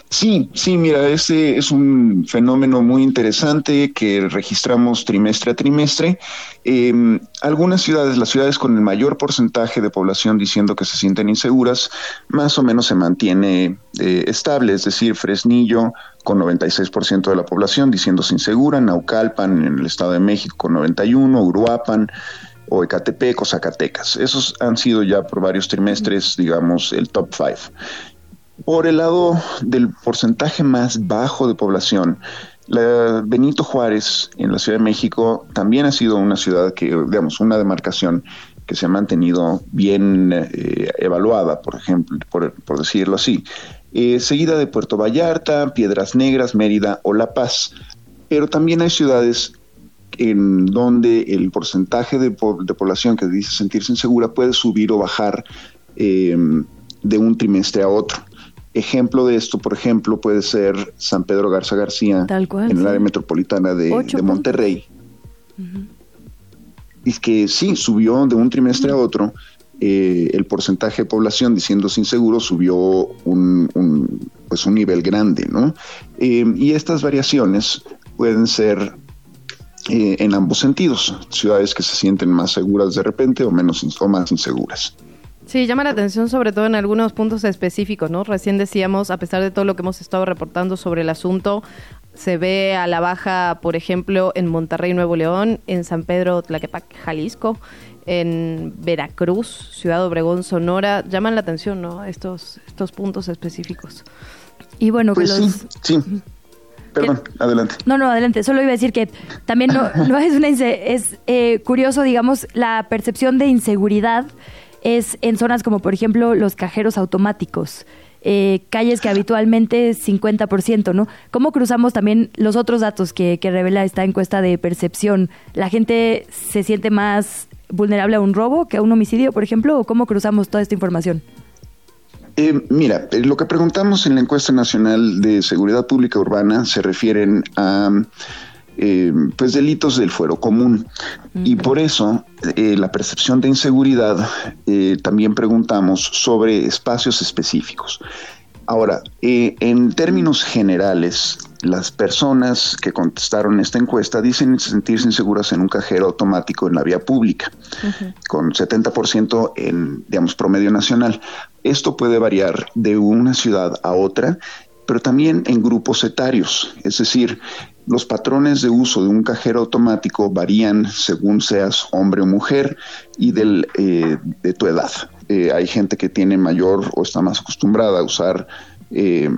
Sí, sí, mira, ese es un fenómeno muy interesante que registramos trimestre a trimestre. Em, algunas ciudades, las ciudades con el mayor porcentaje de población diciendo que se sienten inseguras, más o menos se mantiene eh, estable, es decir, Fresnillo con 96% de la población diciéndose insegura, Naucalpan en el Estado de México con 91, Uruapan o Ecatepec o Zacatecas. Esos han sido ya por varios trimestres, digamos, el top five. Por el lado del porcentaje más bajo de población, la Benito Juárez en la Ciudad de México también ha sido una ciudad que, digamos, una demarcación que se ha mantenido bien eh, evaluada, por ejemplo, por, decirlo así, eh, seguida de Puerto Vallarta, Piedras Negras, Mérida o La Paz. Pero también hay ciudades en donde el porcentaje de, población que dice sentirse insegura puede subir o bajar em, de un trimestre a otro. Ejemplo de esto, por ejemplo, puede ser San Pedro Garza García, en el área metropolitana de, Monterrey. Y que sí, subió de un trimestre a otro, eh, el porcentaje de población diciéndose inseguro subió un, pues un nivel grande, ¿no? Em, y estas variaciones pueden ser eh, en ambos sentidos, ciudades que se sienten más seguras de repente o menos o más inseguras. Sí, llama la atención sobre todo en algunos puntos específicos, ¿no? Recién decíamos, a pesar de todo lo que hemos estado reportando sobre el asunto, se ve a la baja, por ejemplo, en Monterrey, Nuevo León, en San Pedro, Tlaquepaque, Jalisco, en Veracruz, Ciudad Obregón, Sonora. Llaman la atención, ¿no? Estos, estos puntos específicos. Y bueno, pues sí, sí. Perdón, adelante. No, no, adelante. Solo iba a decir que también no, es una es eh, curioso, digamos, la percepción de inseguridad es en zonas como, por ejemplo, los cajeros automáticos. Eh, calles que habitualmente es 50%, ¿no? ¿Cómo cruzamos también los otros datos que, que revela esta encuesta de percepción? ¿La gente se siente más vulnerable a un robo que a un homicidio, por ejemplo? ¿O cómo cruzamos toda esta información? Eh, mira, eh, lo que preguntamos en la encuesta nacional de seguridad pública urbana se refieren a eh, pues delitos del fuero común y por eso la percepción de inseguridad también preguntamos sobre espacios específicos. Ahora, en términos generales, las personas que contestaron esta encuesta dicen sentirse inseguras en un cajero automático en la vía pública, con 70% en, digamos, promedio nacional. Esto puede variar de una ciudad a otra, pero también en grupos etarios, es decir, los patrones de uso de un cajero automático varían según seas hombre o mujer y del, eh, de tu edad. Eh, hay gente que tiene mayor o está más acostumbrada a usar eh,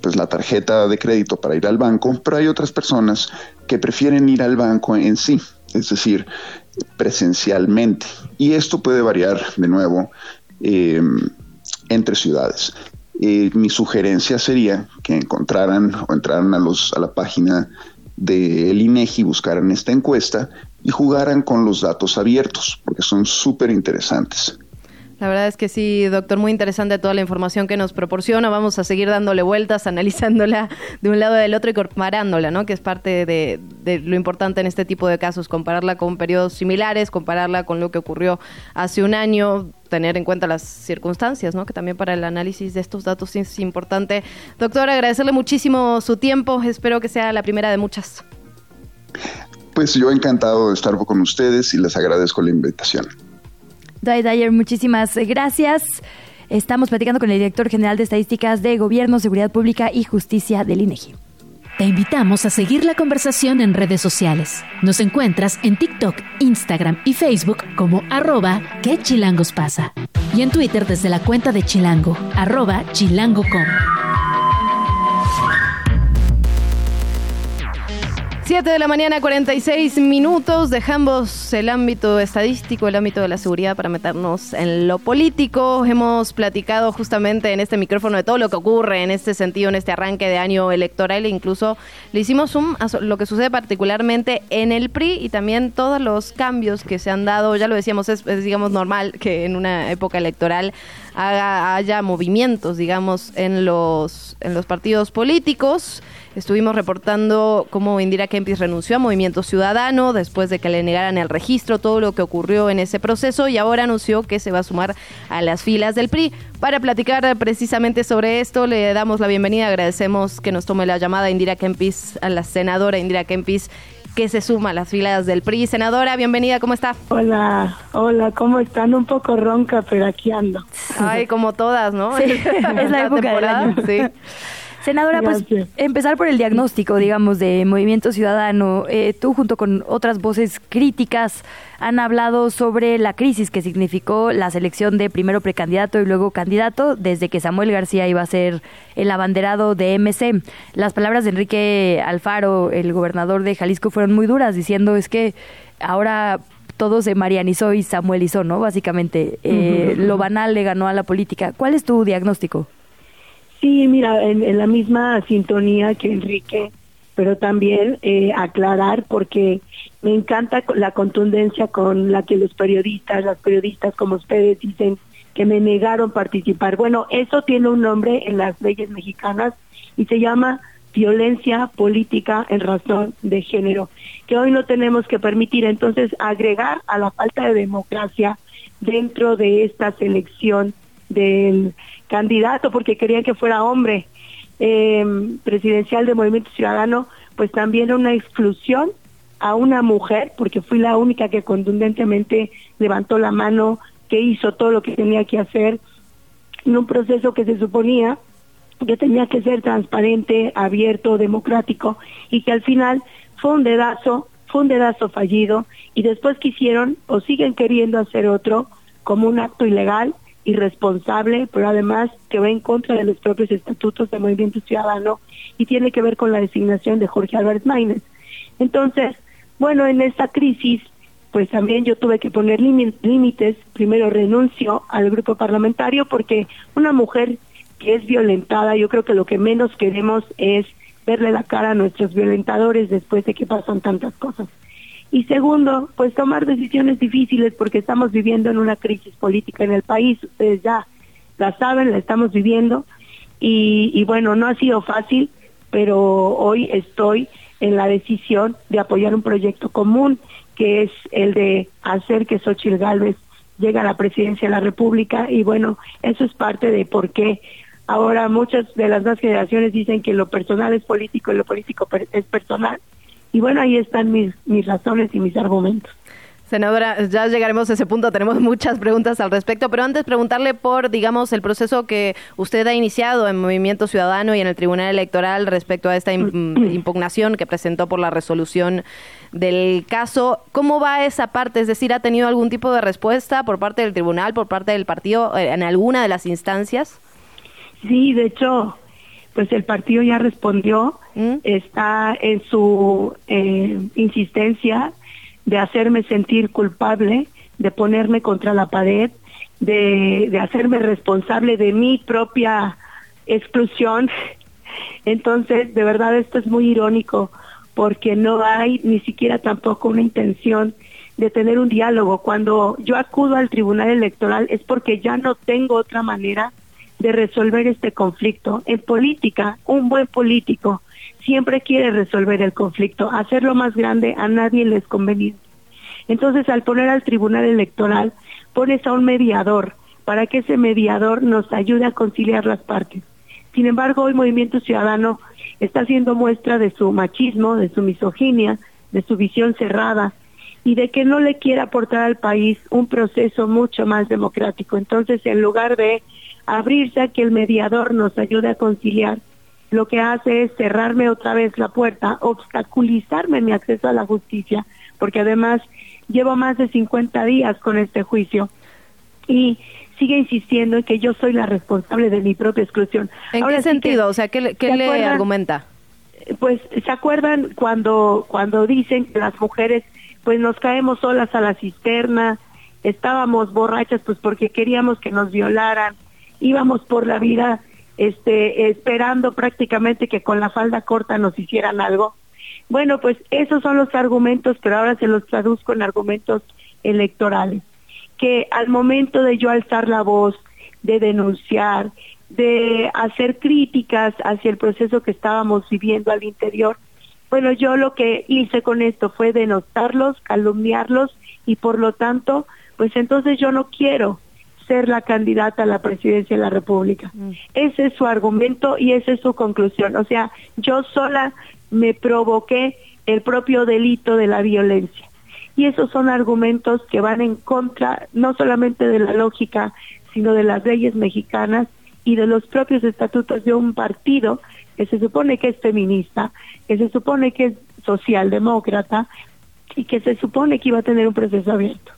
pues la tarjeta de crédito para ir al banco, pero hay otras personas que prefieren ir al banco en sí, es decir, presencialmente. Y esto puede variar de nuevo Em, entre ciudades. Mi sugerencia sería que encontraran o entraran a, los, a la página del INEGI, buscaran esta encuesta y jugaran con los datos abiertos, porque son súper interesantes. La verdad es que sí, doctor, muy interesante toda la información que nos proporciona. Vamos a seguir dándole vueltas, analizándola de un lado del otro y comparándola, ¿no? Que es parte de, de, lo importante en este tipo de casos, compararla con periodos similares, compararla con lo que ocurrió hace un año, tener en cuenta las circunstancias, ¿no? Que también para el análisis de estos datos es importante. Doctor, agradecerle muchísimo su tiempo. Espero que sea la primera de muchas. Pues yo encantado de estar con ustedes y les agradezco la invitación. Dai Dyer, muchísimas gracias. Estamos platicando con el director general de Estadísticas de Gobierno, Seguridad Pública y Justicia del INEGI. Te invitamos a seguir la conversación en redes sociales. Nos encuentras en TikTok, Instagram y Facebook como arroba que chilangos pasa. Y en Twitter desde la cuenta de Chilango, arroba chilango.com. 7 de la mañana, 46 minutos. Dejamos el ámbito estadístico, el ámbito de la seguridad para meternos en lo político. Hemos platicado justamente en este micrófono de todo lo que ocurre en este sentido, en este arranque de año electoral. E incluso le hicimos un a lo que sucede particularmente en el PRI y también todos los cambios que se han dado. Ya lo decíamos, es, es digamos normal que en una época electoral haga, haya movimientos, digamos, en los, en los partidos políticos. Estuvimos reportando cómo Indira Kempis renunció a Movimiento Ciudadano después de que le negaran el registro, todo lo que ocurrió en ese proceso y ahora anunció que se va a sumar a las filas del PRI. Para platicar precisamente sobre esto, le damos la bienvenida, agradecemos que nos tome la llamada Indira Kempis, a la senadora Indira Kempis, que se suma a las filas del PRI. Senadora, bienvenida, ¿cómo está? Hola, hola, ¿cómo están? Un poco ronca, pero aquí ando. Ay, como todas, ¿no? Sí, es la época del año. Sí. Senadora, pues empezar por el diagnóstico, digamos, de Movimiento Ciudadano. Eh, tú junto con otras voces críticas han hablado sobre la crisis que significó la selección de primero precandidato y luego candidato desde que Samuel García iba a ser el abanderado de MC. Las palabras de Enrique Alfaro, el gobernador de Jalisco, fueron muy duras, diciendo es que ahora todo se marianizó y samuelizó, ¿no? Básicamente, eh, lo banal le ganó a la política. ¿Cuál es tu diagnóstico? Sí, mira, en, la misma sintonía que Enrique, pero también eh, aclarar porque me encanta la contundencia con la que los periodistas, las periodistas como ustedes dicen que me negaron participar. Bueno, eso tiene un nombre en las leyes mexicanas y se llama violencia política en razón de género, que hoy no tenemos que permitir. Entonces, agregar a la falta de democracia dentro de esta selección del candidato porque querían que fuera hombre eh, presidencial de Movimiento Ciudadano, pues también una exclusión a una mujer, porque fui la única que contundentemente levantó la mano, que hizo todo lo que tenía que hacer en un proceso que se suponía que tenía que ser transparente, abierto, democrático, y que al final fue un dedazo, fue un dedazo fallido, y después quisieron o siguen queriendo hacer otro como un acto ilegal irresponsable, pero además que va en contra de los propios estatutos del Movimiento Ciudadano y tiene que ver con la designación de Jorge Álvarez Maínez. Entonces, bueno, en esta crisis, pues también yo tuve que poner límites. Primero renuncio al grupo parlamentario porque una mujer que es violentada, yo creo que lo que menos queremos es verle la cara a nuestros violentadores después de que pasan tantas cosas. Y segundo, pues tomar decisiones difíciles porque estamos viviendo en una crisis política en el país. Ustedes ya la saben, la estamos viviendo. Y, bueno, no ha sido fácil, pero hoy estoy en la decisión de apoyar un proyecto común que es el de hacer que Xochitl Gálvez llegue a la presidencia de la República y bueno, eso es parte de por qué ahora muchas de las nuevas generaciones dicen que lo personal es político y lo político es personal y bueno, ahí están mis, mis razones y mis argumentos. Senadora, ya llegaremos a ese punto, tenemos muchas preguntas al respecto, pero antes preguntarle por, digamos, el proceso que usted ha iniciado en Movimiento Ciudadano y en el Tribunal Electoral respecto a esta impugnación que presentó por la resolución del caso. ¿Cómo va esa parte? Es decir, ¿ha tenido algún tipo de respuesta por parte del tribunal, por parte del partido, eh, en alguna de las instancias? Sí, de hecho, pues el partido ya respondió, ¿Mm? está en su eh, insistencia de hacerme sentir culpable, de ponerme contra la pared, de, de hacerme responsable de mi propia exclusión. Entonces, de verdad esto es muy irónico porque no hay ni siquiera tampoco una intención de tener un diálogo. Cuando yo acudo al Tribunal Electoral es porque ya no tengo otra manera de resolver este conflicto. En política, un buen político siempre quiere resolver el conflicto. Hacerlo más grande a nadie les conviene. Entonces, al poner al Tribunal Electoral, pones a un mediador para que ese mediador nos ayude a conciliar las partes. Sin embargo, hoy Movimiento Ciudadano está haciendo muestra de su machismo, de su misoginia, de su visión cerrada y de que no le quiere aportar al país un proceso mucho más democrático. Entonces, en lugar de abrirse a que el mediador nos ayude a conciliar, lo que hace es cerrarme otra vez la puerta, obstaculizarme mi acceso a la justicia, porque además llevo más de 50 días con este juicio y sigue insistiendo en que yo soy la responsable de mi propia exclusión. ¿En qué sentido? o sea, ¿qué, le argumenta? Pues, ¿se acuerdan cuando, cuando dicen que las mujeres pues nos caemos solas a la cisterna, estábamos borrachas pues porque queríamos que nos violaran, íbamos por la vida este esperando prácticamente que con la falda corta nos hicieran algo. Bueno, pues esos son los argumentos, pero ahora se los traduzco en argumentos electorales, que al momento de yo alzar la voz, de denunciar, de hacer críticas hacia el proceso que estábamos viviendo al interior, bueno, yo lo que hice con esto fue denotarlos, calumniarlos y por lo tanto, pues entonces yo no quiero ser la candidata a la presidencia de la República. Mm. Ese es su argumento y esa es su conclusión. O sea, yo sola me provoqué el propio delito de la violencia. Y esos son argumentos que van en contra no solamente de la lógica, sino de las leyes mexicanas y de los propios estatutos de un partido que se supone que es feminista, que se supone que es socialdemócrata y que se supone que iba a tener un proceso abierto.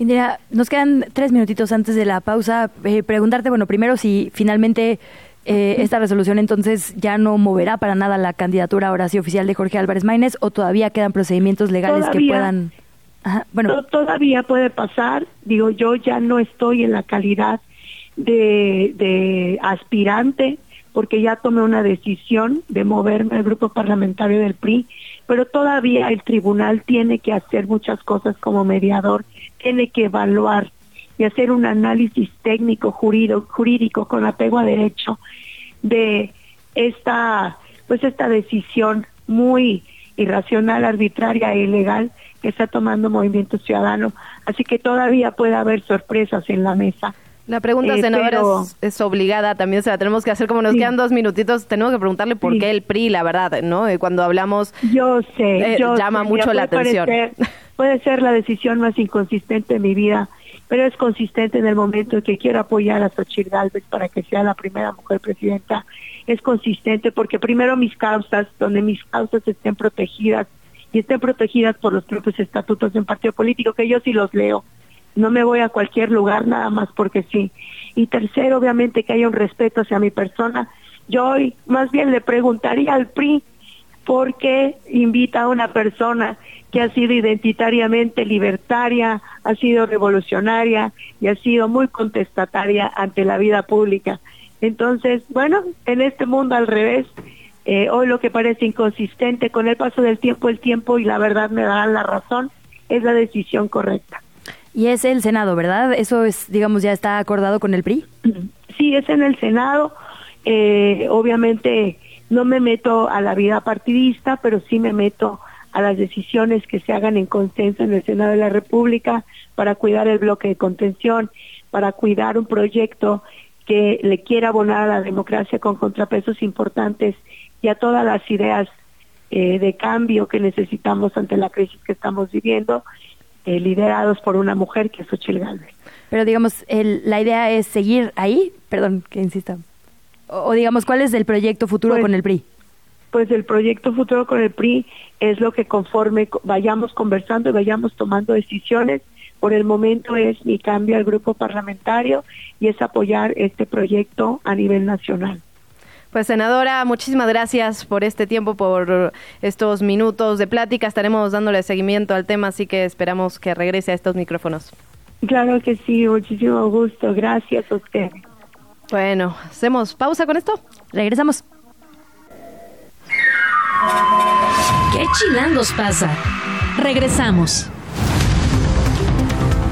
Indira, nos quedan tres minutitos antes de la pausa. Eh, preguntarte, bueno, primero si finalmente eh, esta resolución entonces ya no moverá para nada la candidatura ahora sí oficial de Jorge Álvarez Maínez o todavía quedan procedimientos legales que puedan... bueno. todavía puede pasar, digo, yo ya no estoy en la calidad de, de aspirante porque ya tomé una decisión de moverme al grupo parlamentario del PRI, pero todavía el tribunal tiene que hacer muchas cosas como mediador tiene que evaluar y hacer un análisis técnico jurídico, jurídico con apego a derecho de esta pues esta decisión muy irracional, arbitraria e ilegal que está tomando Movimiento Ciudadano. Así que todavía puede haber sorpresas en la mesa. La pregunta, eh, senadora, es, obligada, también se la tenemos que hacer, como nos quedan dos minutitos, tenemos que preguntarle por qué el PRI, la verdad, ¿no? Y cuando hablamos, yo sé, eh, llama mucho la atención. puede ser la decisión más inconsistente de mi vida, pero es consistente en el momento en que quiero apoyar a Xochitl Galvez para que sea la primera mujer presidenta. Es consistente porque primero mis causas, donde mis causas estén protegidas y estén protegidas por los propios estatutos de un partido político, que yo sí los leo no me voy a cualquier lugar nada más porque sí. Y tercero, obviamente que haya un respeto hacia mi persona. Yo hoy más bien le preguntaría al PRI por qué invita a una persona que ha sido identitariamente libertaria, ha sido revolucionaria y ha sido muy contestataria ante la vida pública. Entonces, bueno, en este mundo al revés, eh, hoy lo que parece inconsistente, con el paso del tiempo, el tiempo y la verdad me darán la razón, es la decisión correcta. Y es el Senado, ¿verdad? Eso es, digamos, ya está acordado con el PRI. Sí, es en el Senado. Eh, obviamente no me meto a la vida partidista, pero sí me meto a las decisiones que se hagan en consenso en el Senado de la República para cuidar el bloque de contención, para cuidar un proyecto que le quiera abonar a la democracia con contrapesos importantes y a todas las ideas eh, de cambio que necesitamos ante la crisis que estamos viviendo eh, liderados por una mujer que es Xochitl Galvez. Pero digamos, la idea es seguir ahí, perdón que insista, o, digamos, ¿cuál es el proyecto futuro pues con el PRI? Pues el proyecto futuro con el PRI es lo que conforme vayamos conversando y vayamos tomando decisiones, por el momento es mi cambio al grupo parlamentario y es apoyar este proyecto a nivel nacional. Pues senadora, muchísimas gracias por este tiempo, por estos minutos de plática. Estaremos dándole seguimiento al tema, así que esperamos que regrese a estos micrófonos. Claro que sí, muchísimo gusto. Gracias a usted. Bueno, hacemos pausa con esto. Regresamos. ¿Qué chilangos pasa? Regresamos.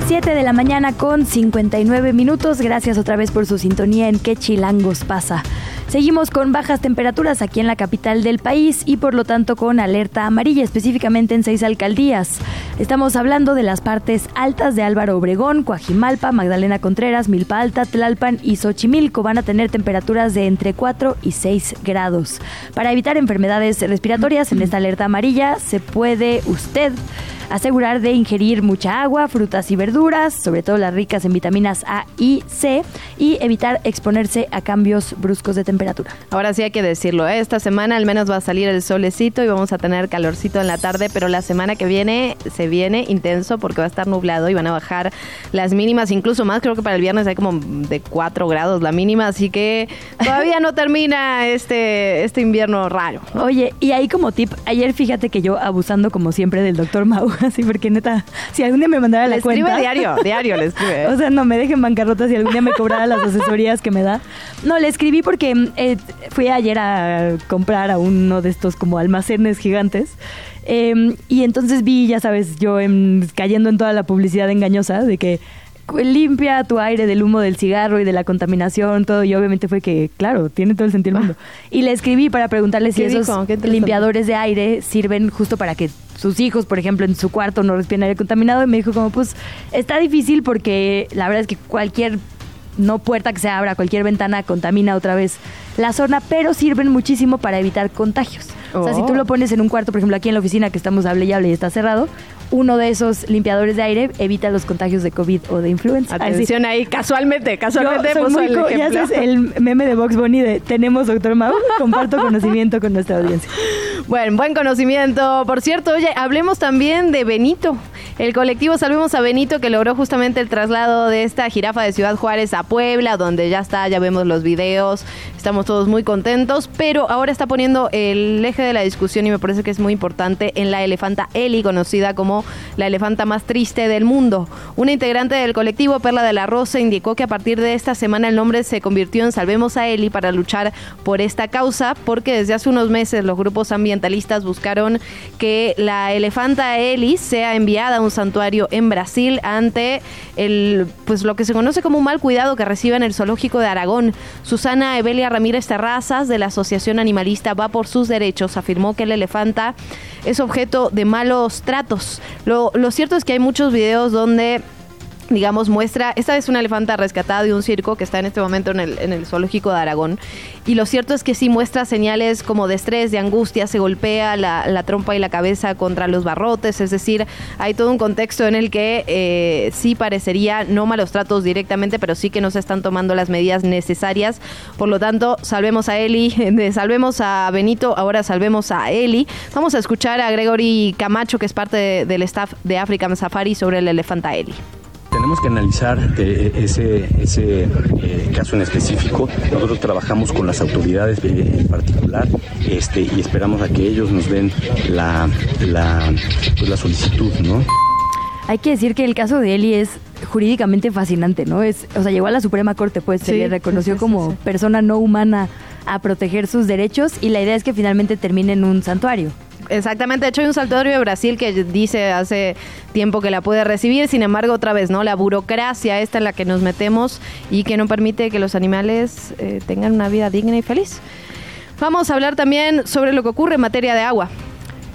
7 de la mañana con 59 minutos. Gracias otra vez por su sintonía en qué chilangos pasa. Seguimos con bajas temperaturas aquí en la capital del país y por lo tanto con alerta amarilla, específicamente en seis alcaldías. Estamos hablando de las partes altas de Álvaro Obregón, Coajimalpa, Magdalena Contreras, Milpa Alta, Tlalpan y Xochimilco. Van a tener temperaturas de entre 4 y 6 grados. Para evitar enfermedades respiratorias en esta alerta amarilla, se puede usted asegurar de ingerir mucha agua, frutas y verduras, sobre todo las ricas en vitaminas A y C, y evitar exponerse a cambios bruscos de temperatura. Ahora sí hay que decirlo, ¿eh? esta semana al menos va a salir el solecito y vamos a tener calorcito en la tarde, pero la semana que viene se viene intenso porque va a estar nublado y van a bajar las mínimas, incluso más, creo que para el viernes hay como de 4 grados la mínima, así que todavía no termina este, este invierno raro. Oye, y ahí como tip, ayer fíjate que yo abusando como siempre del doctor Mau, así porque neta, si algún día me mandara la le cuenta. Escribe diario, diario le escribe. O sea, no me dejen bancarrota si algún día me cobrara las asesorías que me da. No, le escribí porque eh, fui ayer a comprar a uno de estos como almacenes gigantes. eh, y entonces vi, ya sabes, yo en- cayendo en toda la publicidad engañosa de que limpia tu aire del humo del cigarro y de la contaminación, todo. Y obviamente fue que, claro, tiene todo el sentido del mundo. Y le escribí para preguntarle si ¿Qué esos limpiadores de aire sirven justo para que sus hijos, por ejemplo, en su cuarto no respiren aire contaminado. Y me dijo como, pues, está difícil porque la verdad es que cualquier no puerta que se abra, cualquier ventana contamina otra vez la zona, pero sirven muchísimo para evitar contagios. O sea, si tú Oh. lo pones en un cuarto, por ejemplo, aquí en la oficina que estamos hable y hable y está cerrado, uno de esos limpiadores de aire evita los contagios de COVID o de influenza. Atención ahí, casualmente, casualmente Yo soy muy el ya sabes, el meme de Box Bunny de tenemos doctor Mau, comparto conocimiento con nuestra audiencia. Bueno, buen conocimiento. Por cierto, oye, hablemos también de Benito. El colectivo Salvemos a Benito que logró justamente el traslado de esta jirafa de Ciudad Juárez a Puebla, donde ya está, ya vemos los videos, estamos todos muy contentos, pero ahora está poniendo el eje de la discusión y me parece que es muy importante en la elefanta Eli, conocida como la elefanta más triste del mundo. Una integrante del colectivo, Perla de la Rosa, indicó que a partir de esta semana el nombre se convirtió en Salvemos a Eli para luchar por esta causa, porque desde hace unos meses los grupos ambientalistas buscaron que la elefanta Eli sea enviada a un santuario en Brasil ante el pues lo que se conoce como un mal cuidado que recibe en el zoológico de Aragón. Susana Evelia Ramírez Terrazas de la Asociación Animalista Va por sus Derechos afirmó que la elefanta es objeto de malos tratos. Lo, lo cierto es que hay muchos videos donde digamos, muestra, esta es una elefanta rescatada de un circo que está en este momento en el, en el zoológico de Aragón. Y lo cierto es que sí muestra señales como de estrés, de angustia, se golpea la, la trompa y la cabeza contra los barrotes, es decir, hay todo un contexto en el que eh, sí parecería no malos tratos directamente, pero sí que no se están tomando las medidas necesarias. Por lo tanto, salvemos a Eli, de salvemos a Benito, ahora salvemos a Eli. Vamos a escuchar a Gregory Camacho, que es parte de- del staff de African Safari, sobre la elefanta Eli. Tenemos que analizar eh, ese, ese eh, caso en específico. Nosotros trabajamos con las autoridades en particular este, y esperamos a que ellos nos den la, la, pues, la solicitud, ¿no? Hay que decir que el caso de Eli es jurídicamente fascinante, ¿no? Es, o sea, llegó a la Suprema Corte, pues se le reconoció sí, sí, como sí. persona no humana a proteger sus derechos y la idea es que finalmente termine en un santuario. Exactamente, de hecho hay un santuario de Brasil que dice hace tiempo que la puede recibir, sin embargo otra vez, ¿no? La burocracia esta en la que nos metemos y que no permite que los animales eh, tengan una vida digna y feliz. Vamos a hablar también sobre lo que ocurre en materia de agua.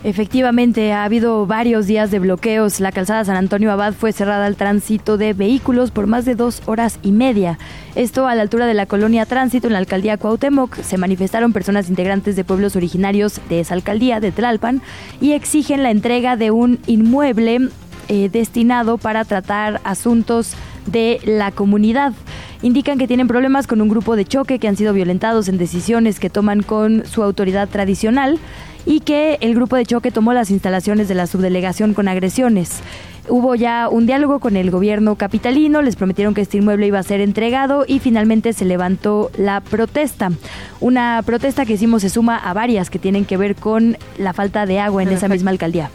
Efectivamente, ha habido varios días de bloqueos. La calzada San Antonio Abad fue cerrada al tránsito de vehículos por más de dos horas y media. Esto a la altura de la colonia Tránsito en la alcaldía Cuauhtémoc. Se manifestaron personas integrantes de pueblos originarios de esa alcaldía, de Tlalpan, y exigen la entrega de un inmueble eh, destinado para tratar asuntos de la comunidad. Indican que tienen problemas con un grupo de choque que han sido violentados en decisiones que toman con su autoridad tradicional y que el grupo de choque tomó las instalaciones de la subdelegación con agresiones. Hubo ya un diálogo con el gobierno capitalino, les prometieron que este inmueble iba a ser entregado y finalmente se levantó la protesta. Una protesta que hicimos se suma a varias que tienen que ver con la falta de agua en esa misma alcaldía.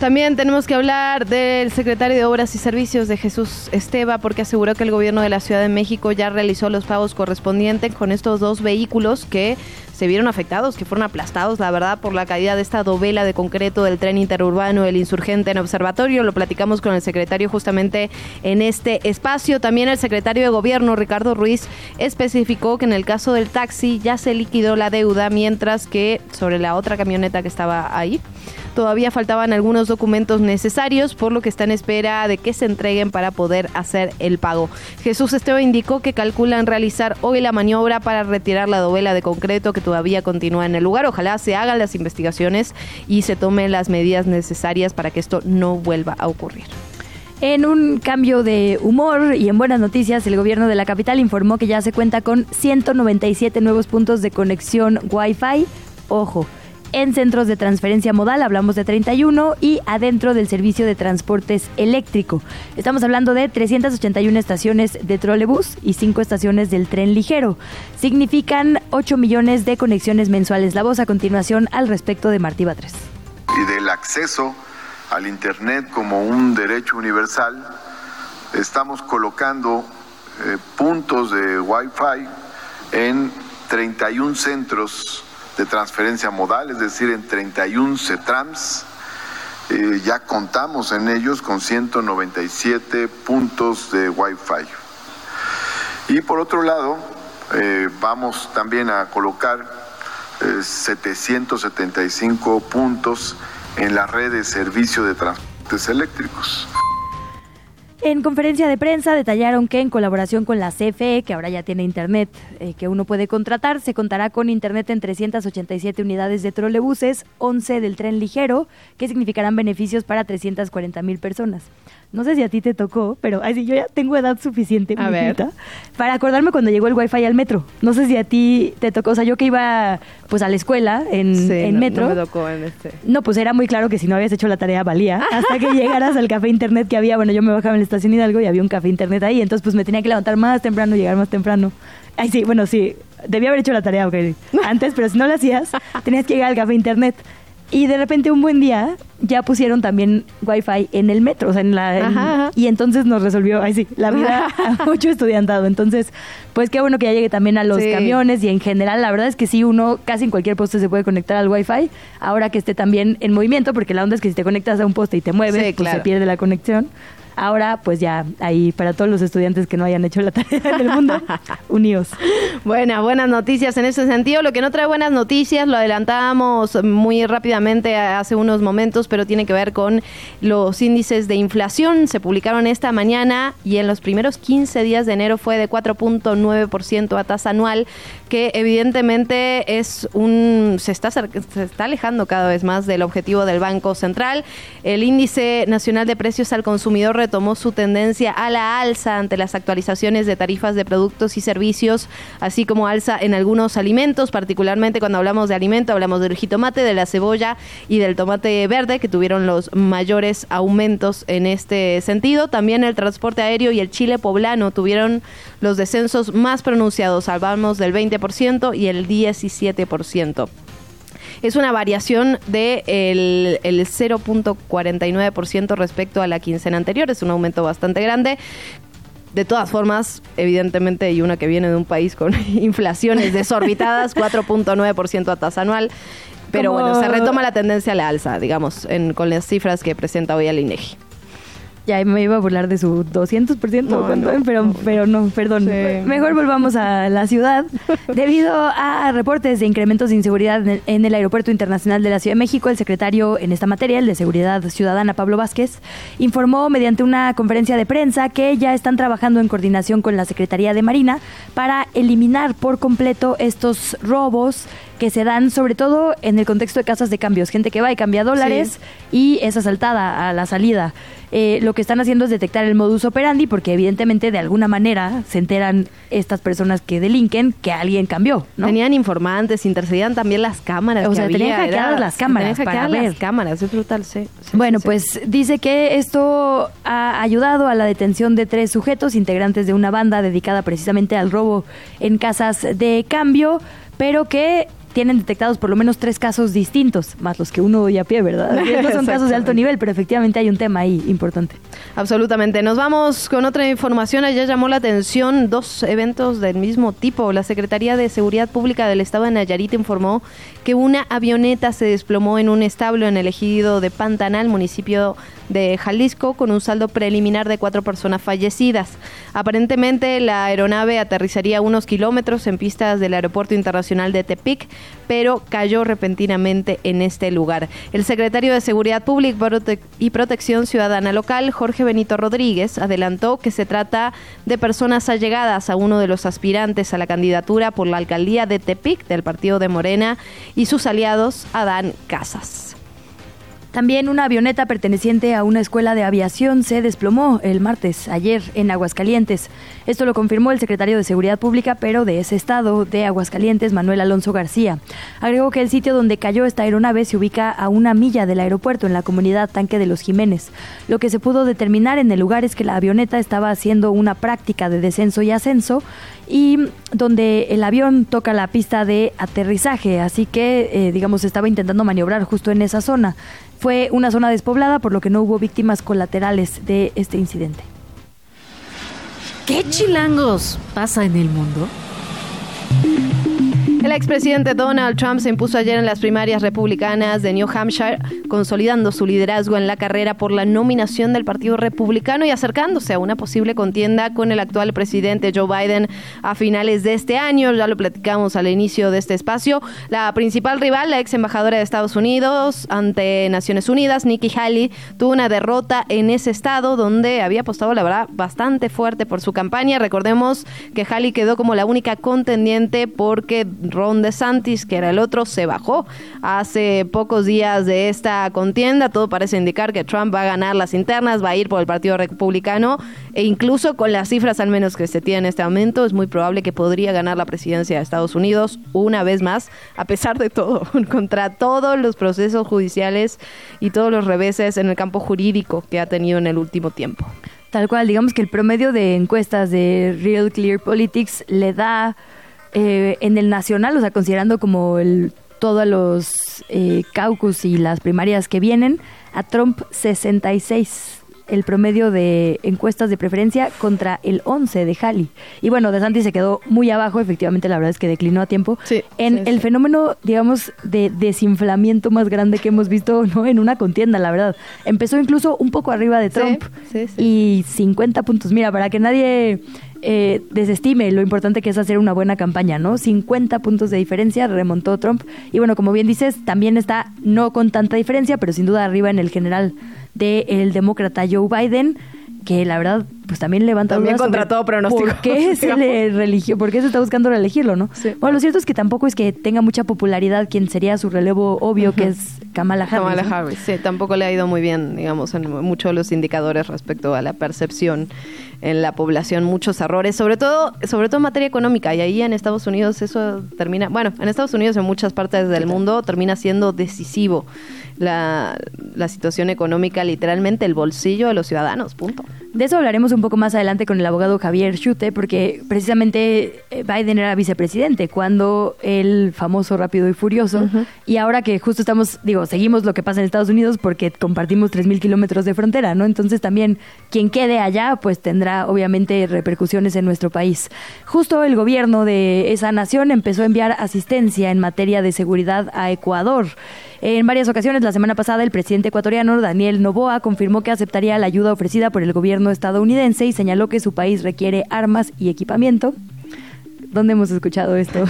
También tenemos que hablar del secretario de Obras y Servicios de Jesús Esteba, porque aseguró que el gobierno de la Ciudad de México ya realizó los pagos correspondientes con estos dos vehículos que se vieron afectados, que fueron aplastados, la verdad, por la caída de esta dovela de concreto del tren interurbano El Insurgente en Observatorio. Lo platicamos con el secretario justamente en este espacio. También el secretario de Gobierno, Ricardo Ruiz, especificó que en el caso del taxi ya se liquidó la deuda, mientras que sobre la otra camioneta que estaba ahí, todavía faltaban algunos documentos necesarios, por lo que está en espera de que se entreguen para poder hacer el pago. Jesús Esteo indicó que calculan realizar hoy la maniobra para retirar la dovela de concreto que todavía continúa en el lugar. Ojalá se hagan las investigaciones y se tomen las medidas necesarias para que esto no vuelva a ocurrir. En un cambio de humor y en buenas noticias, el gobierno de la capital informó que ya se cuenta con 197 nuevos puntos de conexión Wi-Fi. Ojo, en centros de transferencia modal hablamos de 31 y adentro del servicio de transportes eléctrico. Estamos hablando de 381 estaciones de trolebús y 5 estaciones del tren ligero. Significan 8 millones de conexiones mensuales. La voz a continuación al respecto de Martí Batres. Y del acceso al Internet como un derecho universal, estamos colocando eh, puntos de Wi-Fi en 31 centros de transferencia modal, es decir, en 31 CETRAMS. Eh, ya contamos en ellos con 197 puntos de Wi-Fi. Y por otro lado, eh, vamos también a colocar 775 eh, puntos en la red de servicio de transportes eléctricos. En conferencia de prensa detallaron que en colaboración con la CFE, que ahora ya tiene internet eh, que uno puede contratar, se contará con internet en 387 unidades de trolebuses, 11 del tren ligero, que significarán beneficios para 340 mil personas. No sé si a ti te tocó, pero así yo ya tengo edad suficiente para acordarme cuando llegó el wifi al metro. No sé si a ti te tocó, o sea, yo que iba pues a la escuela en, metro. No me tocó en este. No, pues era muy claro que si no habías hecho la tarea valía. Hasta que llegaras al café internet que había, bueno, yo me bajaba en la estación Hidalgo y había un café internet ahí, entonces pues me tenía que levantar más temprano, llegar más temprano. Ay, sí, bueno, sí, debía haber hecho la tarea, ok, antes, pero si no la hacías, tenías que llegar al café internet. Y de repente un buen día ya pusieron también wifi en el metro, o sea, en la... Y entonces nos resolvió, ay sí, la vida a mucho estudiantado. Entonces, pues qué bueno que ya llegue también a los camiones y en general, la verdad es que sí, uno casi en cualquier poste se puede conectar al wifi, ahora que esté también en movimiento, porque la onda es que si te conectas a un poste y te mueves, pues se pierde la conexión. Ahora, pues ya, ahí para todos los estudiantes que no hayan hecho la tarea del mundo, unidos. Buenas, buenas noticias en ese sentido. Lo que no trae buenas noticias, lo adelantábamos muy rápidamente hace unos momentos, pero tiene que ver con los índices de inflación. Se publicaron esta mañana y en los primeros 15 días de enero fue de 4.9% a tasa anual, que evidentemente es un se está se está alejando cada vez más del objetivo del Banco Central. El índice nacional de precios al consumidor retomó su tendencia a la alza ante las actualizaciones de tarifas de productos y servicios, así como alza en algunos alimentos, particularmente cuando hablamos de alimento, hablamos del jitomate, de la cebolla y del tomate verde, que tuvieron los mayores aumentos en este sentido. También el transporte aéreo y el chile poblano tuvieron los descensos más pronunciados, hablamos del 20% y el 17% es una variación del de el 0.49% respecto a la quincena anterior, es un aumento bastante grande. De todas formas, evidentemente, y una que viene de un país con inflaciones desorbitadas, 4.9% a tasa anual. Pero bueno, se retoma la tendencia a la alza, digamos, en, con las cifras que presenta hoy el INEGI. Ya me iba a burlar de su 200%, pero, pero no, perdón. Mejor volvamos a la ciudad. Debido a reportes de incrementos de inseguridad en el Aeropuerto Internacional de la Ciudad de México, el secretario en esta materia, el de Seguridad Ciudadana, Pablo Vázquez, informó mediante una conferencia de prensa que ya están trabajando en coordinación con la Secretaría de Marina para eliminar por completo estos robos que se dan sobre todo en el contexto de casas de cambios, gente que va y cambia dólares y es asaltada a la salida. Eh, lo que están haciendo es detectar el modus operandi porque evidentemente de alguna manera se enteran estas personas que delinquen que alguien cambió. ¿no? Tenían informantes, intercedían también las cámaras. O sea, tenían hackeadas las cámaras para ver. las cámaras, es brutal, sí. bueno, pues dice que esto ha ayudado a la detención de tres sujetos integrantes de una banda dedicada precisamente al robo en casas de cambio pero que tienen detectados por lo menos tres casos distintos, más los que uno oye a pie, ¿verdad? No son casos de alto nivel, pero efectivamente hay un tema ahí importante. Absolutamente. Nos vamos con otra información. Ayer llamó la atención dos eventos del mismo tipo. La Secretaría de Seguridad Pública del Estado de Nayarit informó que una avioneta se desplomó en un establo en el ejido de Pantanal, municipio de Jalisco, con un saldo preliminar de cuatro personas fallecidas. Aparentemente, la aeronave aterrizaría unos kilómetros en pistas del Aeropuerto Internacional de Tepic, pero cayó repentinamente en este lugar. El secretario de Seguridad Pública y Protección Ciudadana Local, Jorge Benito Rodríguez, adelantó que se trata de personas allegadas a uno de los aspirantes a la candidatura por la alcaldía de Tepic del partido de Morena y sus aliados Adán Casas. También una avioneta perteneciente a una escuela de aviación se desplomó el martes, ayer, en Aguascalientes. Esto lo confirmó el secretario de Seguridad Pública, pero de ese estado, de Aguascalientes, Manuel Alonso García. Agregó que el sitio donde cayó esta aeronave se ubica a una milla del aeropuerto, en la comunidad Tanque de los Jiménez. Lo que se pudo determinar en el lugar es que la avioneta estaba haciendo una práctica de descenso y ascenso y donde el avión toca la pista de aterrizaje, así que, eh, digamos, estaba intentando maniobrar justo en esa zona. Fue una zona despoblada, por lo que no hubo víctimas colaterales de este incidente. ¿Qué chilangos pasa en el mundo? El expresidente Donald Trump se impuso ayer en las primarias republicanas de New Hampshire, consolidando su liderazgo en la carrera por la nominación del Partido Republicano y acercándose a una posible contienda con el actual presidente Joe Biden a finales de este año. Ya lo platicamos al inicio de este espacio. La principal rival, la ex embajadora de Estados Unidos ante Naciones Unidas, Nikki Haley, tuvo una derrota en ese estado donde había apostado, la verdad, bastante fuerte por su campaña. Recordemos que Haley quedó como la única contendiente porque Ron DeSantis, que era el otro, se bajó hace pocos días de esta contienda. Todo parece indicar que Trump va a ganar las internas, va a ir por el Partido Republicano e incluso con las cifras al menos que se tienen en este momento, es muy probable que podría ganar la presidencia de Estados Unidos una vez más, a pesar de todo, contra todos los procesos judiciales y todos los reveses en el campo jurídico que ha tenido en el último tiempo. Tal cual, digamos que el promedio de encuestas de Real Clear Politics le da eh, en el nacional, o sea, considerando como el, todos los eh, caucus y las primarias que vienen, a Trump 66 el promedio de encuestas de preferencia contra el 11 de Halley. Y bueno, De Santi se quedó muy abajo, efectivamente la verdad es que declinó a tiempo. en el fenómeno, digamos, de desinflamiento más grande que hemos visto ¿no? en una contienda, la verdad. Empezó incluso un poco arriba de Trump y 50 puntos. Mira, para que nadie eh, desestime lo importante que es hacer una buena campaña, ¿no? 50 puntos de diferencia remontó Trump. Y bueno, como bien dices, también está no con tanta diferencia, pero sin duda arriba en el general del demócrata Joe Biden que la verdad pues también levanta también contra todo pronóstico. ¿Por qué se le religió? ¿Por qué se está buscando reelegirlo, no? Bueno, lo cierto es que tampoco es que tenga mucha popularidad quien sería su relevo obvio, que es Kamala Harris. Kamala Harris, sí, tampoco le ha ido muy bien, digamos, en muchos de los indicadores respecto a la percepción en la población, muchos errores, sobre todo, sobre todo en materia económica, y ahí en Estados Unidos eso termina, bueno, en Estados Unidos en muchas partes del mundo termina siendo decisivo la, la situación económica, literalmente el bolsillo de los ciudadanos, punto. De eso hablaremos un poco más adelante con el abogado Javier Schute, porque precisamente eh, Biden era vicepresidente cuando el famoso Rápido y Furioso, y ahora que justo estamos, digo, seguimos lo que pasa en Estados Unidos porque compartimos 3.000 kilómetros de frontera, ¿no? Entonces también quien quede allá, pues tendrá obviamente repercusiones en nuestro país. Justo el gobierno de esa nación empezó a enviar asistencia en materia de seguridad a Ecuador. En varias ocasiones, la semana pasada, el presidente ecuatoriano Daniel Novoa confirmó que aceptaría la ayuda ofrecida por el gobierno estadounidense y señaló que su país requiere armas y equipamiento. ¿Dónde hemos escuchado esto?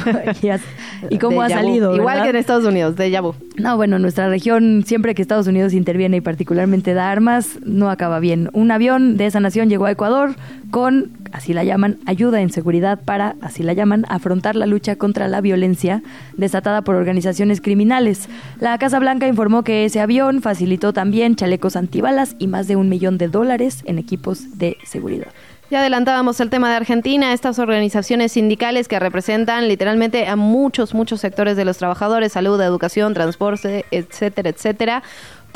¿Y cómo ha salido? Igual que en Estados Unidos, de Yabu. No, bueno, nuestra región, siempre que Estados Unidos interviene y particularmente da armas, no acaba bien. Un avión de esa nación llegó a Ecuador con, así la llaman, ayuda en seguridad para, así la llaman, afrontar la lucha contra la violencia desatada por organizaciones criminales. La Casa Blanca informó que ese avión facilitó también chalecos antibalas y más de un millón de dólares en equipos de seguridad. Ya adelantábamos el tema de Argentina, estas organizaciones sindicales que representan literalmente a muchos, muchos sectores de los trabajadores, salud, educación, transporte, etcétera, etcétera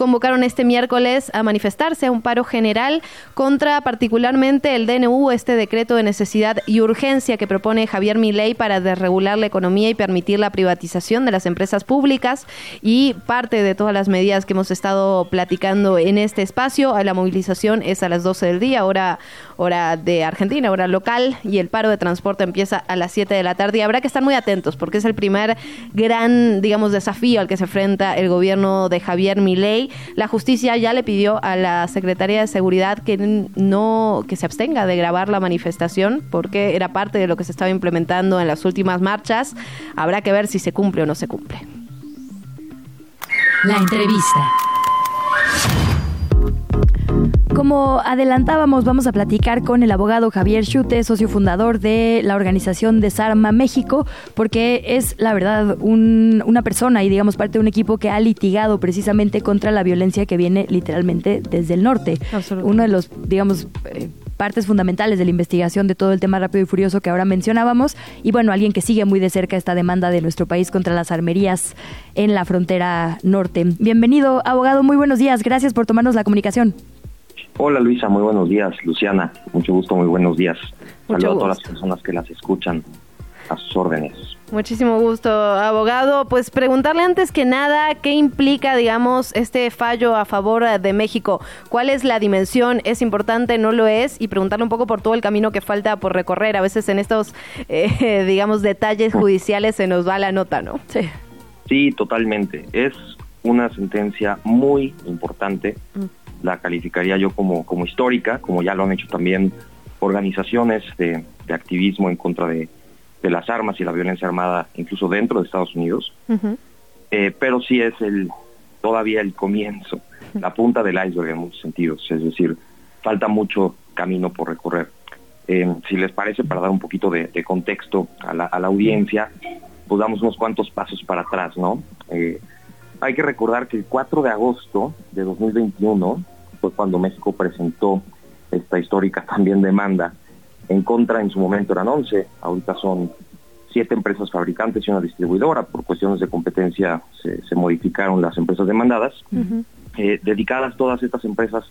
convocaron este miércoles a manifestarse a un paro general contra particularmente el DNU, este decreto de necesidad y urgencia que propone Javier Milei para desregular la economía y permitir la privatización de las empresas públicas y parte de todas las medidas que hemos estado platicando en este espacio. La movilización es a las 12 del día, hora, hora de Argentina, hora local, y el paro de transporte empieza a las 7 de la tarde. Habrá que estar muy atentos porque es el primer gran, digamos, desafío al que se enfrenta el gobierno de Javier Milei. La justicia ya le pidió a la Secretaría de Seguridad que no que se abstenga de grabar la manifestación porque era parte de lo que se estaba implementando en las últimas marchas. Habrá que ver si se cumple o no se cumple. La entrevista. Como adelantábamos, vamos a platicar con el abogado Javier Chute, socio fundador de la organización Desarma México, porque es la verdad una persona y digamos parte de un equipo que ha litigado precisamente contra la violencia que viene literalmente desde el norte. Uno de los, digamos, eh, partes fundamentales de la investigación de todo el tema rápido y furioso que ahora mencionábamos. Y bueno, alguien que sigue muy de cerca esta demanda de nuestro país contra las armerías en la frontera norte. Bienvenido, abogado, muy buenos días. Gracias por tomarnos la comunicación. Hola Luisa, muy buenos días. Luciana, mucho gusto, muy buenos días. Saludos a todas las personas que las escuchan a sus órdenes. Muchísimo gusto, abogado. Pues preguntarle antes que nada, ¿qué implica, digamos, este fallo a favor de México? ¿Cuál es la dimensión? ¿Es importante? ¿No lo es? Y preguntarle un poco por todo el camino que falta por recorrer. A veces en estos, eh, digamos, detalles judiciales se nos va la nota, ¿no? Sí. Sí, totalmente. Es una sentencia muy importante. Mm la calificaría yo como, como histórica, como ya lo han hecho también organizaciones de, activismo en contra de, las armas y la violencia armada, incluso dentro de Estados Unidos. Eh, pero sí es el todavía el comienzo, la punta del iceberg en muchos sentidos, es decir, falta mucho camino por recorrer. Eh, si les parece, para dar un poquito de, contexto a la, a la, audiencia, pues damos unos cuantos pasos para atrás, ¿no? Eh, hay que recordar que el 4 de agosto de 2021 fue cuando México presentó esta histórica también demanda en contra, en su momento eran 11, ahorita son siete empresas fabricantes y una distribuidora, por cuestiones de competencia se, modificaron las empresas demandadas, eh, dedicadas todas estas empresas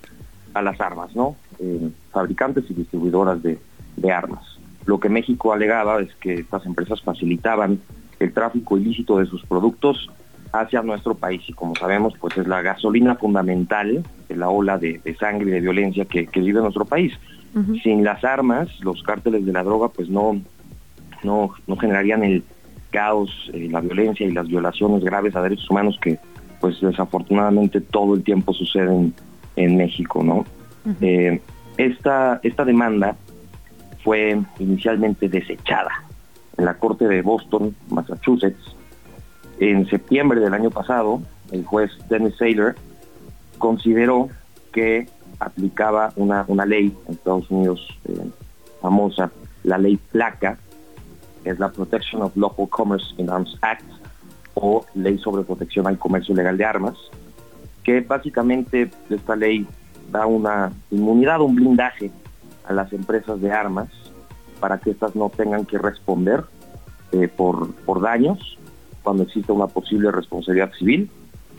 a las armas, ¿no? Eh, fabricantes y distribuidoras de, de armas. Lo que México alegaba es que estas empresas facilitaban el tráfico ilícito de sus productos hacia nuestro país y como sabemos pues es la gasolina fundamental de la ola de, sangre y de violencia que, vive nuestro país. Sin las armas, los cárteles de la droga pues no, no, no generarían el caos, eh, la violencia y las violaciones graves a derechos humanos que pues desafortunadamente todo el tiempo suceden en México, ¿no? Eh, esta, esta demanda fue inicialmente desechada en la Corte de Boston, Massachusetts, en septiembre del año pasado, el juez Dennis Saylor consideró que aplicaba una, una ley en Estados Unidos eh, famosa, la ley PLACA, que es la Protection of Local Commerce in Arms Act, o Ley sobre Protección al Comercio Legal de Armas, que básicamente esta ley da una inmunidad, un blindaje a las empresas de armas para que éstas no tengan que responder eh, por, por daños cuando existe una posible responsabilidad civil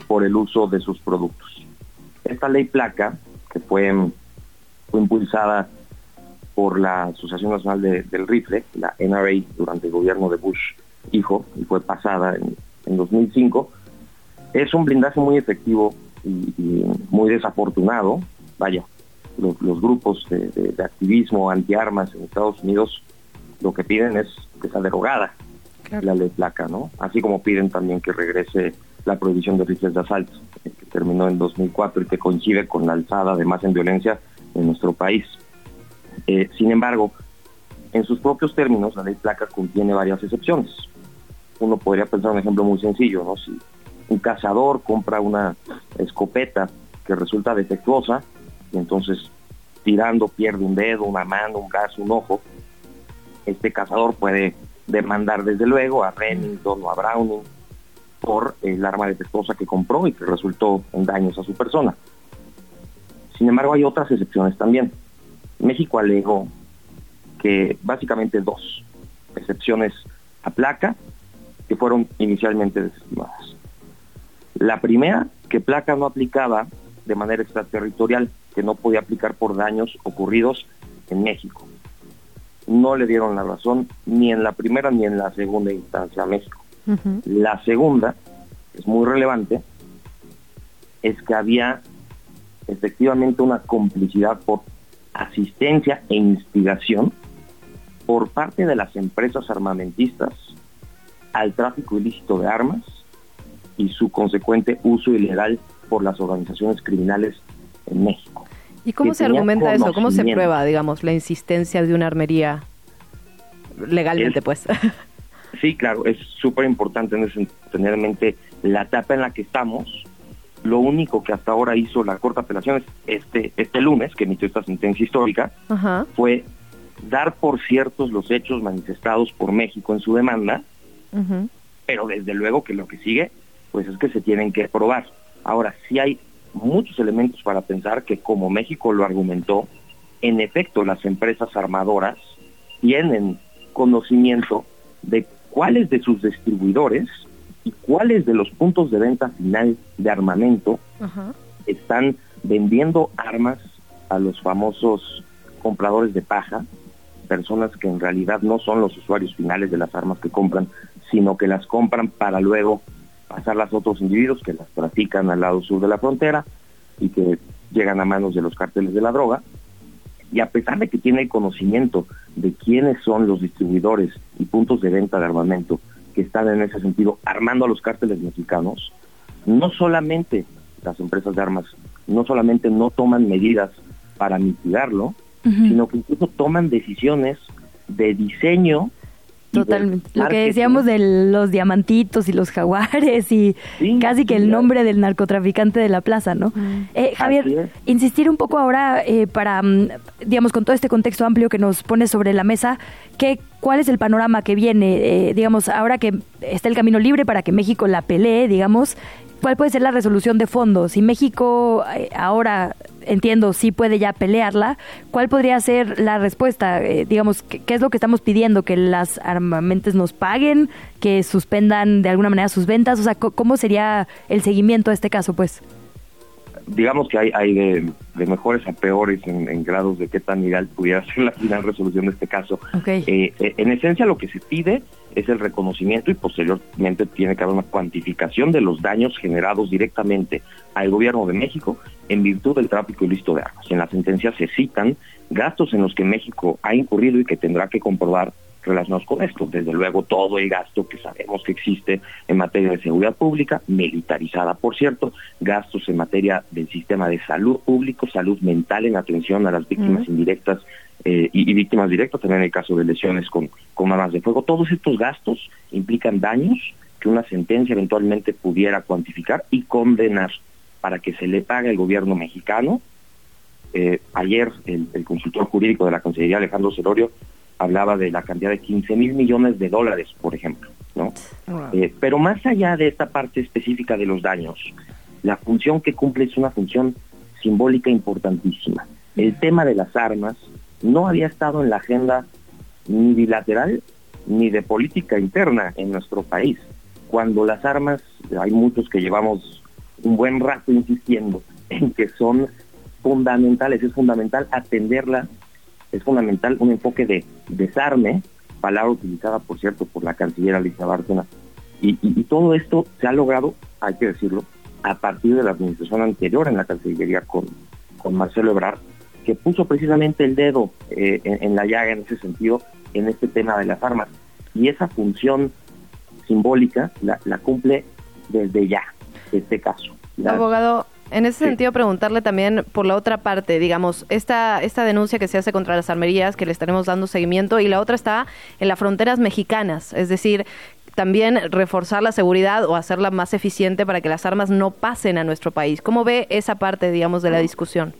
por el uso de sus productos. Esta ley placa, que fue, fue impulsada por la Asociación Nacional del Rifle, la NRA, durante el gobierno de Bush hijo, y fue pasada en, 2005, es un blindaje muy efectivo y, muy desafortunado. Vaya, los, grupos de, de, activismo antiarmas en Estados Unidos lo que piden es que sea derogada la ley placa, ¿no? Así como piden también que regrese la prohibición de rifles de asalto, que terminó en 2004 y que coincide con la alzada de más en violencia en nuestro país. Eh, sin embargo, en sus propios términos, la ley placa contiene varias excepciones. Uno podría pensar un ejemplo muy sencillo, ¿no? Si un cazador compra una escopeta que resulta defectuosa y entonces tirando pierde un dedo, una mano, un brazo, un ojo, este cazador puede demandar desde luego a Remington o a Browning por el arma defectuosa que compró y que resultó en daños a su persona. Sin embargo, hay otras excepciones también. México alegó que básicamente dos excepciones a placa que fueron inicialmente desestimadas. La primera, que Placa no aplicaba de manera extraterritorial, que no podía aplicar por daños ocurridos en México. No le dieron la razón ni en la primera ni en la segunda instancia a México. La segunda, es muy relevante, es que había efectivamente una complicidad por asistencia e instigación por parte de las empresas armamentistas al tráfico ilícito de armas y su consecuente uso ilegal por las organizaciones criminales en México. ¿Y cómo se argumenta eso? ¿Cómo se prueba, digamos, la insistencia de una armería legalmente, pues? Sí, claro, es súper importante tener en mente la etapa en la que estamos. Lo único que hasta ahora hizo la Corte de Apelaciones este, este lunes, que emitió esta sentencia histórica, fue dar por ciertos los hechos manifestados por México en su demanda, pero desde luego que lo que sigue, pues es que se tienen que probar. Ahora, sí hay muchos elementos para pensar que como México lo argumentó, en efecto las empresas armadoras tienen conocimiento de cuáles de sus distribuidores y cuáles de los puntos de venta final de armamento están vendiendo armas a los famosos compradores de paja, personas que en realidad no son los usuarios finales de las armas que compran, sino que las compran para luego pasarlas a otros individuos que las trafican al lado sur de la frontera y que llegan a manos de los cárteles de la droga. Y a pesar de que tiene el conocimiento de quiénes son los distribuidores y puntos de venta de armamento que están en ese sentido armando a los cárteles mexicanos, no solamente las empresas de armas, no solamente no toman medidas para mitigarlo, sino que incluso toman decisiones de diseño Totalmente. Lo que decíamos de los diamantitos y los jaguares y casi que el nombre del narcotraficante de la plaza, ¿no? Eh, Javier, insistir un poco ahora eh, para, mm, digamos, con todo este contexto amplio que nos pone sobre la mesa, ¿qué, ¿cuál es el panorama que viene? Eh, digamos, ahora que está el camino libre para que México la pelee, digamos, ¿cuál puede ser la resolución de fondo? Si México ahora entiendo, sí puede ya pelearla, ¿cuál podría ser la respuesta? Eh, digamos, ¿qué, es lo que estamos pidiendo? ¿Que las armamentes nos paguen? ¿Que suspendan de alguna manera sus ventas? O sea, ¿cómo sería el seguimiento a este caso, pues? Digamos que hay, hay de, mejores a peores en, grados de qué tan ideal pudiera ser la final resolución de este caso. Eh, eh, en esencia, lo que se pide es el reconocimiento y posteriormente tiene que haber una cuantificación de los daños generados directamente al gobierno de México en virtud del tráfico ilícito de armas. En la sentencia se citan gastos en los que México ha incurrido y que tendrá que comprobar relacionados con esto. Desde luego todo el gasto que sabemos que existe en materia de seguridad pública, militarizada por cierto, gastos en materia del sistema de salud público, salud mental en atención a las víctimas indirectas eh, y, víctimas directas, también en el caso de lesiones con, con armas de fuego. Todos estos gastos implican daños que una sentencia eventualmente pudiera cuantificar y condenar para que se le pague al gobierno mexicano. Eh, ayer el, consultor jurídico de la Consejería, Alejandro Celorio, hablaba de la cantidad de 15 mil millones de dólares, por ejemplo. ¿no? Eh, pero más allá de esta parte específica de los daños, la función que cumple es una función simbólica importantísima. El tema de las armas no había estado en la agenda ni bilateral ni de política interna en nuestro país. Cuando las armas, hay muchos que llevamos un buen rato insistiendo en que son fundamentales, es fundamental atenderlas, es fundamental un enfoque de desarme, palabra utilizada, por cierto, por la canciller Alicia Bárcena, y, todo esto se ha logrado, hay que decirlo, a partir de la administración anterior en la Cancillería con, con Marcelo Ebrard, que puso precisamente el dedo eh, en, la llaga en ese sentido, en este tema de las armas. Y esa función simbólica la, la cumple desde ya, este caso. Abogado, en ese sentido, preguntarle también por la otra parte, digamos, esta, esta denuncia que se hace contra las armerías, que le estaremos dando seguimiento, y la otra está en las fronteras mexicanas, es decir, también reforzar la seguridad o hacerla más eficiente para que las armas no pasen a nuestro país. ¿Cómo ve esa parte, digamos, de la discusión?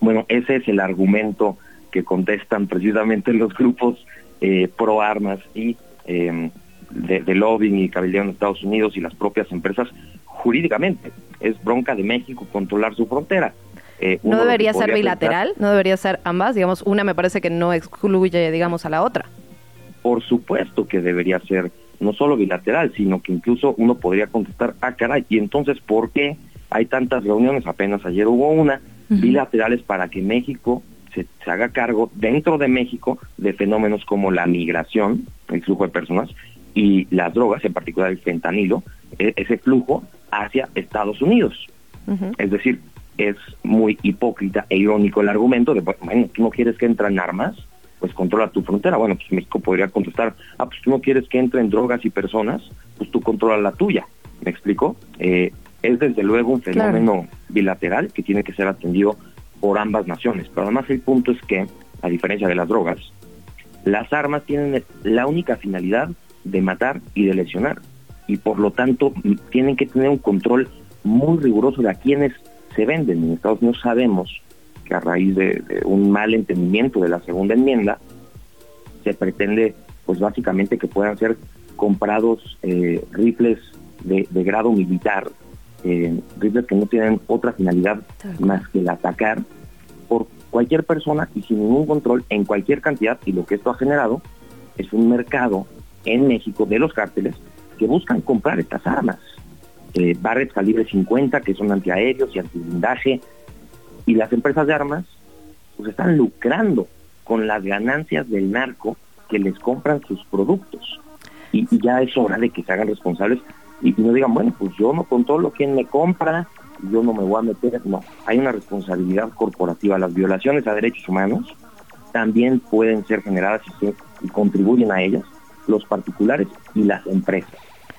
Bueno, ese es el argumento que contestan precisamente los grupos eh, pro armas y eh, de, de, lobbying y cabildeo en Estados Unidos y las propias empresas jurídicamente. Es bronca de México controlar su frontera. Eh, ¿No debería ser bilateral? ¿No debería ser ambas? Digamos, una me parece que no excluye, digamos, a la otra. Por supuesto que debería ser no solo bilateral, sino que incluso uno podría contestar, ah, caray, ¿y entonces por qué hay tantas reuniones, apenas ayer hubo una, bilaterales para que México se, haga cargo dentro de México de fenómenos como la migración, el flujo de personas, y las drogas, en particular el fentanilo, e, ese flujo hacia Estados Unidos. Es decir, es muy hipócrita e irónico el argumento de, bueno, tú no quieres que entren armas, pues controla tu frontera. Bueno, pues México podría contestar, ah, pues tú no quieres que entren drogas y personas, pues tú controla la tuya. ¿Me explico? Eh, es desde luego un fenómeno bilateral que tiene que ser atendido por ambas naciones. Pero además el punto es que, a diferencia de las drogas, las armas tienen la única finalidad de matar y de lesionar. Y por lo tanto tienen que tener un control muy riguroso de a quienes se venden. En Estados Unidos sabemos que a raíz de, un mal entendimiento de la segunda enmienda, se pretende pues básicamente que puedan ser comprados eh, rifles de, grado militar, eh, rifles que no tienen otra finalidad más que el atacar por cualquier persona y sin ningún control en cualquier cantidad y lo que esto ha generado es un mercado en México de los cárteles que buscan comprar estas armas. Eh, Barrett calibre 50 que son antiaéreos y antiblindaje y las empresas de armas pues están lucrando con las ganancias del narco que les compran sus productos. Y, ya es hora de que se hagan responsables y, no digan bueno pues yo no controlo quién me compra yo no me voy a meter no hay una responsabilidad corporativa. Las violaciones a derechos humanos también pueden ser generadas y contribuyen a ellas los particulares y las empresas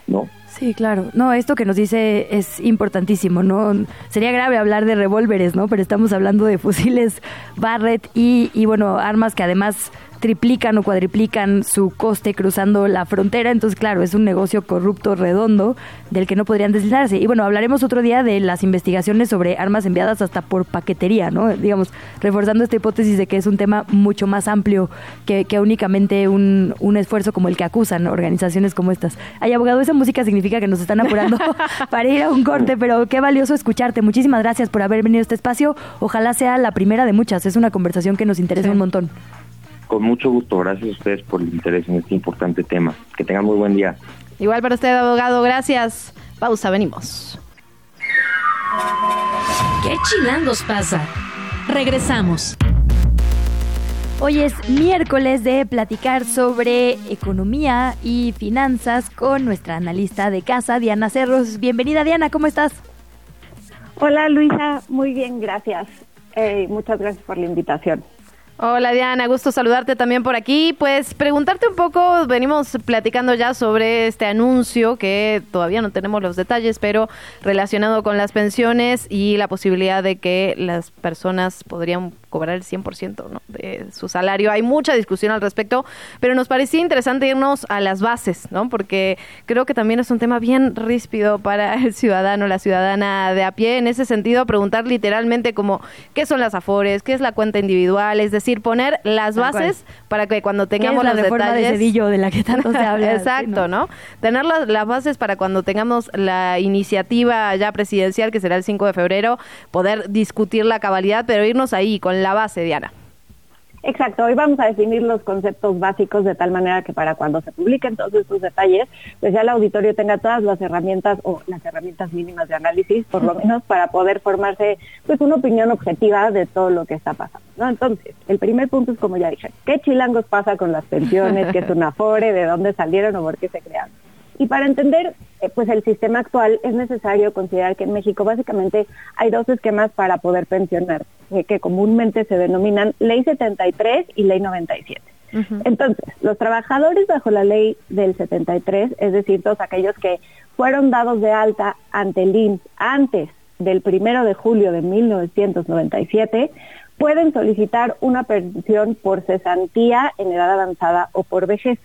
no Sí, claro. No, esto que nos dice es importantísimo, ¿no? Sería grave hablar de revólveres, ¿no? Pero estamos hablando de fusiles Barrett y, y bueno, armas que además triplican o cuadriplican su coste cruzando la frontera. Entonces, claro, es un negocio corrupto redondo del que no podrían deslindarse. Y bueno, hablaremos otro día de las investigaciones sobre armas enviadas hasta por paquetería, ¿no? Digamos, reforzando esta hipótesis de que es un tema mucho más amplio que, que únicamente un, un esfuerzo como el que acusan organizaciones como estas. Hay abogado, esa música significa que nos están apurando para ir a un corte, pero qué valioso escucharte. Muchísimas gracias por haber venido a este espacio. Ojalá sea la primera de muchas. Es una conversación que nos interesa un montón. Con mucho gusto, gracias a ustedes por el interés en este importante tema. Que tengan muy buen día. Igual para usted, abogado, gracias. Pausa, venimos. ¿Qué chilangos pasa? Regresamos. Hoy es miércoles de platicar sobre economía y finanzas con nuestra analista de casa, Diana Cerros. Bienvenida, Diana, ¿cómo estás? Hola, Luisa. Muy bien, gracias. Eh, muchas gracias por la invitación. Hola Diana, gusto saludarte también por aquí. Pues preguntarte un poco, venimos platicando ya sobre este anuncio que todavía no tenemos los detalles, pero relacionado con las pensiones y la posibilidad de que las personas podrían cobrar el 100% ¿no? de su salario. Hay mucha discusión al respecto, pero nos parecía interesante irnos a las bases, ¿no? Porque creo que también es un tema bien ríspido para el ciudadano, la ciudadana de a pie. En ese sentido, preguntar literalmente como qué son las afores, qué es la cuenta individual, es decir, poner las bases para que cuando tengamos la los detalles... de Cedillo de la que tanto se habla. Exacto, ¿no? Tener las, las bases para cuando tengamos la iniciativa ya presidencial, que será el 5 de febrero, poder discutir la cabalidad, pero irnos ahí con la base, Diana. Exacto, hoy vamos a definir los conceptos básicos de tal manera que para cuando se publiquen todos estos detalles, pues ya el auditorio tenga todas las herramientas o las herramientas mínimas de análisis, por lo menos para poder formarse pues una opinión objetiva de todo lo que está pasando. ¿no? Entonces, el primer punto es como ya dije, ¿qué chilangos pasa con las pensiones? ¿Qué es una FORE? ¿De dónde salieron o por qué se crearon? Y para entender eh, pues el sistema actual es necesario considerar que en México básicamente hay dos esquemas para poder pensionar, eh, que comúnmente se denominan Ley 73 y Ley 97. Entonces, los trabajadores bajo la ley del 73, es decir, todos aquellos que fueron dados de alta ante el INS antes del primero de julio de 1997, pueden solicitar una pensión por cesantía en edad avanzada o por vejez.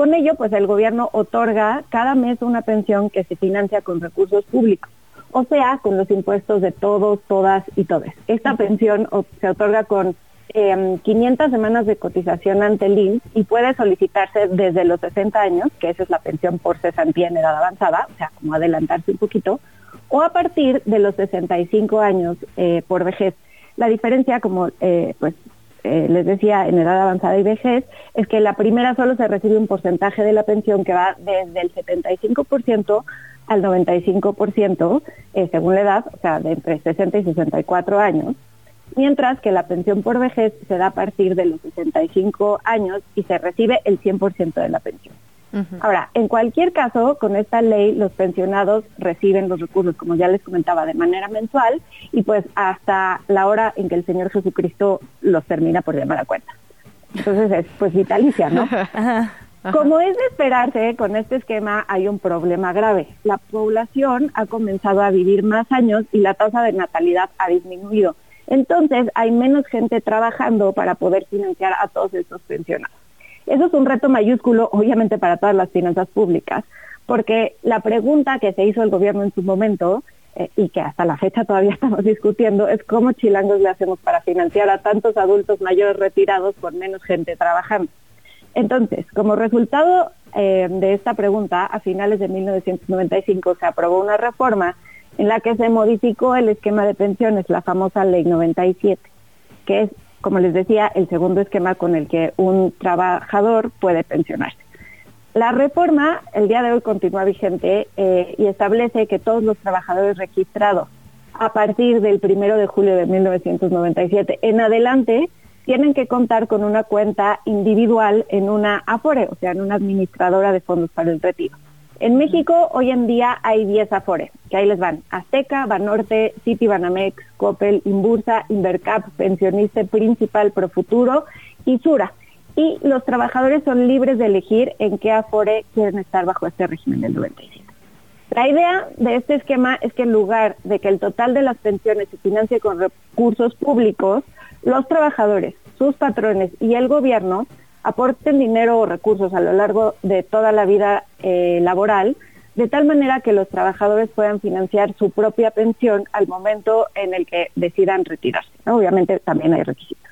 Con ello, pues el gobierno otorga cada mes una pensión que se financia con recursos públicos, o sea, con los impuestos de todos, todas y todos. Esta pensión se otorga con 500 em, semanas de cotización ante el INS y puede solicitarse desde los 60 años, que esa es la pensión por cesantía en edad avanzada, o sea, como adelantarse un poquito, o a partir de los 65 años eh, por vejez. La diferencia, como eh, pues eh, les decía, en edad avanzada y vejez, es que la primera solo se recibe un porcentaje de la pensión que va desde el 75% al 95% eh, según la edad, o sea, de entre 60 y 64 años, mientras que la pensión por vejez se da a partir de los 65 años y se recibe el 100% de la pensión. Ahora, en cualquier caso, con esta ley los pensionados reciben los recursos, como ya les comentaba, de manera mensual y pues hasta la hora en que el Señor Jesucristo los termina por llamar a cuenta. Entonces es pues vitalicia, ¿no? Como es de esperarse, con este esquema hay un problema grave. La población ha comenzado a vivir más años y la tasa de natalidad ha disminuido. Entonces hay menos gente trabajando para poder financiar a todos estos pensionados. Eso es un reto mayúsculo, obviamente, para todas las finanzas públicas, porque la pregunta que se hizo el gobierno en su momento eh, y que hasta la fecha todavía estamos discutiendo es cómo chilangos le hacemos para financiar a tantos adultos mayores retirados con menos gente trabajando. Entonces, como resultado eh, de esta pregunta, a finales de 1995 se aprobó una reforma en la que se modificó el esquema de pensiones, la famosa Ley 97, que es como les decía, el segundo esquema con el que un trabajador puede pensionarse. La reforma el día de hoy continúa vigente eh, y establece que todos los trabajadores registrados a partir del primero de julio de 1997 en adelante tienen que contar con una cuenta individual en una Afore, o sea, en una administradora de fondos para el retiro. En México hoy en día hay 10 Afores, que ahí les van. Azteca, Banorte, City Banamex, Coppel, Inbursa, Invercap, Pensionista Principal, Profuturo y Sura. Y los trabajadores son libres de elegir en qué Afore quieren estar bajo este régimen del 97. La idea de este esquema es que en lugar de que el total de las pensiones se financie con recursos públicos, los trabajadores, sus patrones y el gobierno aporten dinero o recursos a lo largo de toda la vida eh, laboral, de tal manera que los trabajadores puedan financiar su propia pensión al momento en el que decidan retirarse. Obviamente también hay requisitos.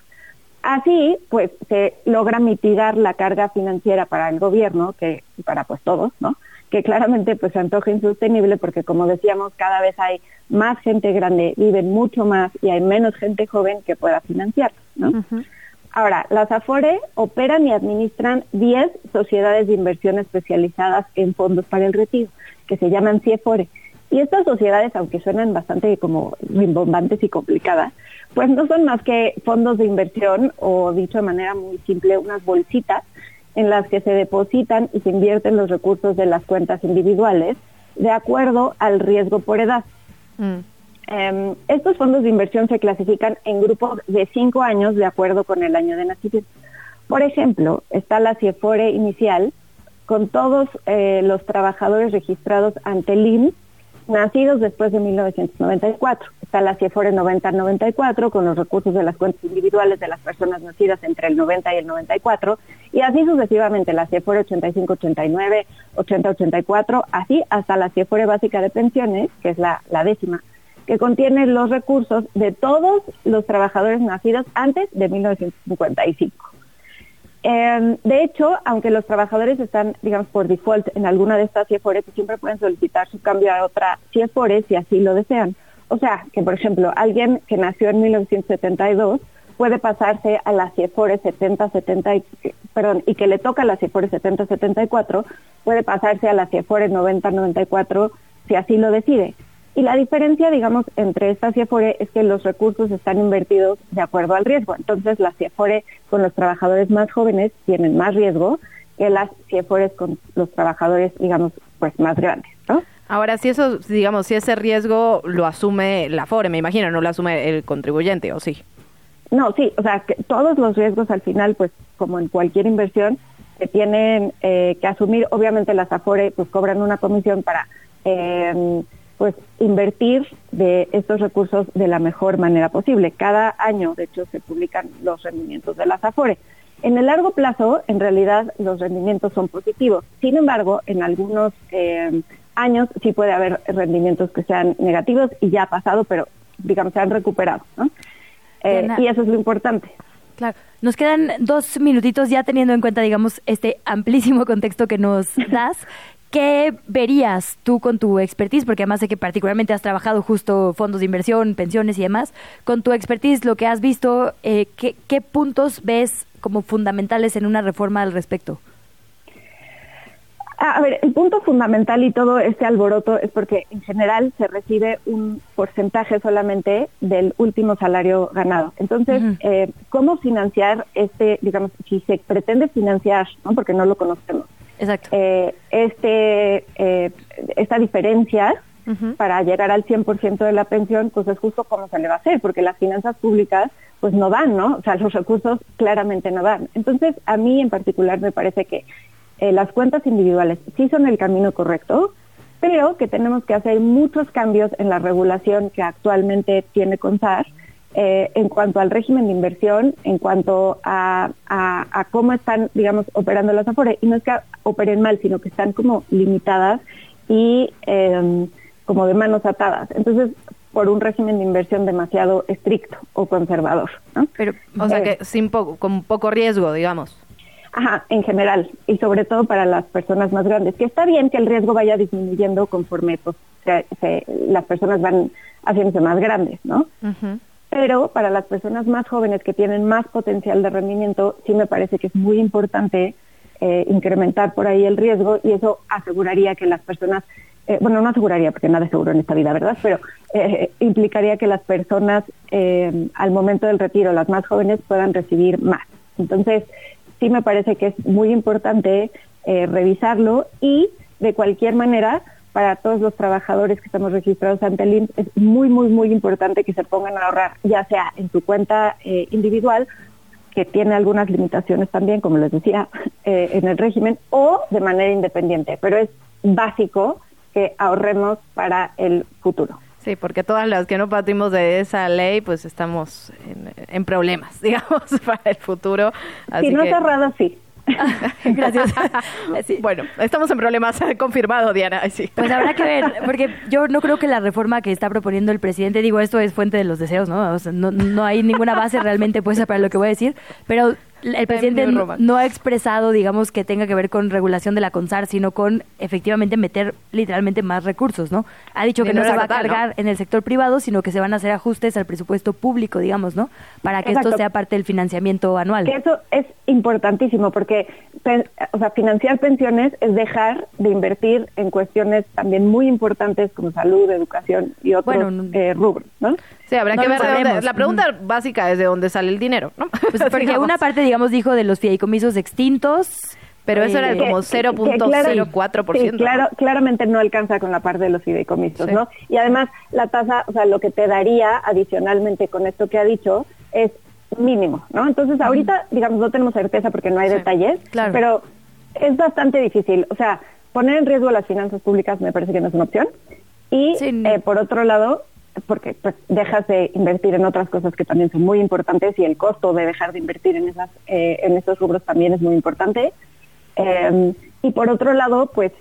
Así, pues, se logra mitigar la carga financiera para el gobierno, que para pues todos, ¿no? Que claramente pues se antoja insostenible porque como decíamos, cada vez hay más gente grande, viven mucho más y hay menos gente joven que pueda financiar. Ahora, las Afore operan y administran 10 sociedades de inversión especializadas en fondos para el retiro, que se llaman CIEFORE. Y estas sociedades, aunque suenan bastante como rimbombantes y complicadas, pues no son más que fondos de inversión o dicho de manera muy simple, unas bolsitas en las que se depositan y se invierten los recursos de las cuentas individuales de acuerdo al riesgo por edad. Mm. Em, estos fondos de inversión se clasifican en grupos de cinco años de acuerdo con el año de nacimiento. Por ejemplo, está la CIEFORE inicial con todos eh, los trabajadores registrados ante el IMSS nacidos después de 1994. Está la CIEFORE 90-94 con los recursos de las cuentas individuales de las personas nacidas entre el 90 y el 94 y así sucesivamente la CIEFORE 85-89, 80-84, así hasta la CIEFORE básica de pensiones, que es la décima, que contiene los recursos de todos los trabajadores nacidos antes de 1955. Em, de hecho, aunque los trabajadores están, digamos, por default en alguna de estas CIEFORE, pues siempre pueden solicitar su cambio a otra CIEFORE si así lo desean. O sea, que por ejemplo, alguien que nació en 1972 puede pasarse a la CIEFORE 7070, perdón, y que le toca la CIEFORE 7074, puede pasarse a la CIEFORE 9094 si así lo decide. Y la diferencia, digamos, entre esta CIEFORE es que los recursos están invertidos de acuerdo al riesgo. Entonces, las CIEFORE con los trabajadores más jóvenes tienen más riesgo que las CIEFORES con los trabajadores, digamos, pues más grandes, ¿no? Ahora, si eso, digamos, si ese riesgo lo asume la FORE, me imagino, no lo asume el contribuyente, ¿o sí? No, sí, o sea, que todos los riesgos al final, pues como en cualquier inversión, se tienen eh, que asumir. Obviamente las AFORE pues cobran una comisión para eh, pues invertir de estos recursos de la mejor manera posible. Cada año, de hecho, se publican los rendimientos de las AFORE. En el largo plazo, en realidad, los rendimientos son positivos. Sin embargo, en algunos eh, años sí puede haber rendimientos que sean negativos y ya ha pasado, pero digamos, se han recuperado. Eh, y eso es lo importante. Claro. Nos quedan dos minutitos ya teniendo en cuenta, digamos, este amplísimo contexto que nos das. ¿Qué verías tú con tu expertise? Porque además sé que particularmente has trabajado justo fondos de inversión, pensiones y demás. Con tu expertise, lo que has visto, eh, ¿qué, puntos ves como fundamentales en una reforma al respecto? A ver, el punto fundamental y todo este alboroto es porque en general se recibe un porcentaje solamente del último salario ganado. Entonces, eh, ¿cómo financiar este, digamos, si se pretende financiar, ¿no? porque no lo conocemos, Exacto. eh, este, eh, esta diferencia para llegar al 100% de la pensión, pues es justo cómo se le va a hacer, porque las finanzas públicas pues no dan, ¿no? O sea, los recursos claramente no dan. Entonces, a mí en particular me parece que eh, las cuentas individuales sí son el camino correcto, pero que tenemos que hacer muchos cambios en la regulación que actualmente tiene CONSAR eh, en cuanto al régimen de inversión, en cuanto a, a- a cómo están, digamos, operando las AFORE. Y no es que operen mal, sino que están como limitadas y eh, como de manos atadas. Entonces, por un régimen de inversión demasiado estricto o conservador. ¿no? Pero, o sea, Eh, que sin poco, con poco riesgo, digamos. Ajá, en general, y sobre todo para las personas más grandes, que está bien que el riesgo vaya disminuyendo conforme pues, se- se- las personas van haciéndose más grandes, ¿no? Pero para las personas más jóvenes que tienen más potencial de rendimiento, sí me parece que es muy importante eh, incrementar por ahí el riesgo y eso aseguraría que las personas, eh, bueno, no aseguraría porque nada es seguro en esta vida, ¿verdad? Pero eh, implicaría que las personas al momento del retiro, las más jóvenes, puedan recibir más. Entonces, sí me parece que es muy importante eh, revisarlo y de cualquier manera para todos los trabajadores que estamos registrados ante el IMSS es muy, muy, muy importante que se pongan a ahorrar, ya sea en su cuenta eh, individual, que tiene algunas limitaciones también, como les decía, eh, en el régimen, o de manera independiente. Pero es básico que ahorremos para el futuro. Sí, porque todas las que no partimos de esa ley, pues estamos en, en problemas, digamos, para el futuro. Así si no que- cerrado, sí. Gracias. Bueno, estamos en problemas, confirmado, Diana. Sí. Pues habrá que ver, porque yo no creo que la reforma que está proponiendo el presidente, digo, esto es fuente de los deseos, ¿no? O sea, no, no hay ninguna base realmente puesta para lo que voy a decir, pero el presidente no, ha expresado, digamos, que tenga que ver con regulación de la CONSAR, sino con efectivamente meter literalmente más recursos, ¿no? Ha dicho que no se va a cargar en el sector privado, sino que se van a hacer ajustes al presupuesto público, digamos, ¿no? Para que Exacto. esto sea parte del financiamiento anual. Que eso es importantísimo porque o sea, financiar pensiones es dejar de invertir en cuestiones también muy importantes como salud, educación y otros Bueno, eh, rubros, ¿no? Sí, habrá No que ver de dónde- sabemos. La pregunta básica es de dónde sale el dinero, ¿no? Pues porque una parte, digamos, dijo de los fideicomisos extintos. Pero eso era eh, como Que- que claro- 0.04%. Sí, claro, claramente no alcanza con la parte de los fideicomisos, Sí. ¿no? Y además la tasa, o sea, lo que te daría adicionalmente con esto que ha dicho es mínimo, ¿no? Entonces ahorita, digamos, no tenemos certeza porque no hay detalles, claro. pero es bastante difícil. O sea, poner en riesgo las finanzas públicas me parece que no es una opción. Y eh, por otro lado, porque pues dejas de invertir en otras cosas que también son muy importantes y el costo de dejar de invertir en esas eh, en esos rubros también es muy importante. Eh, y por otro lado, pues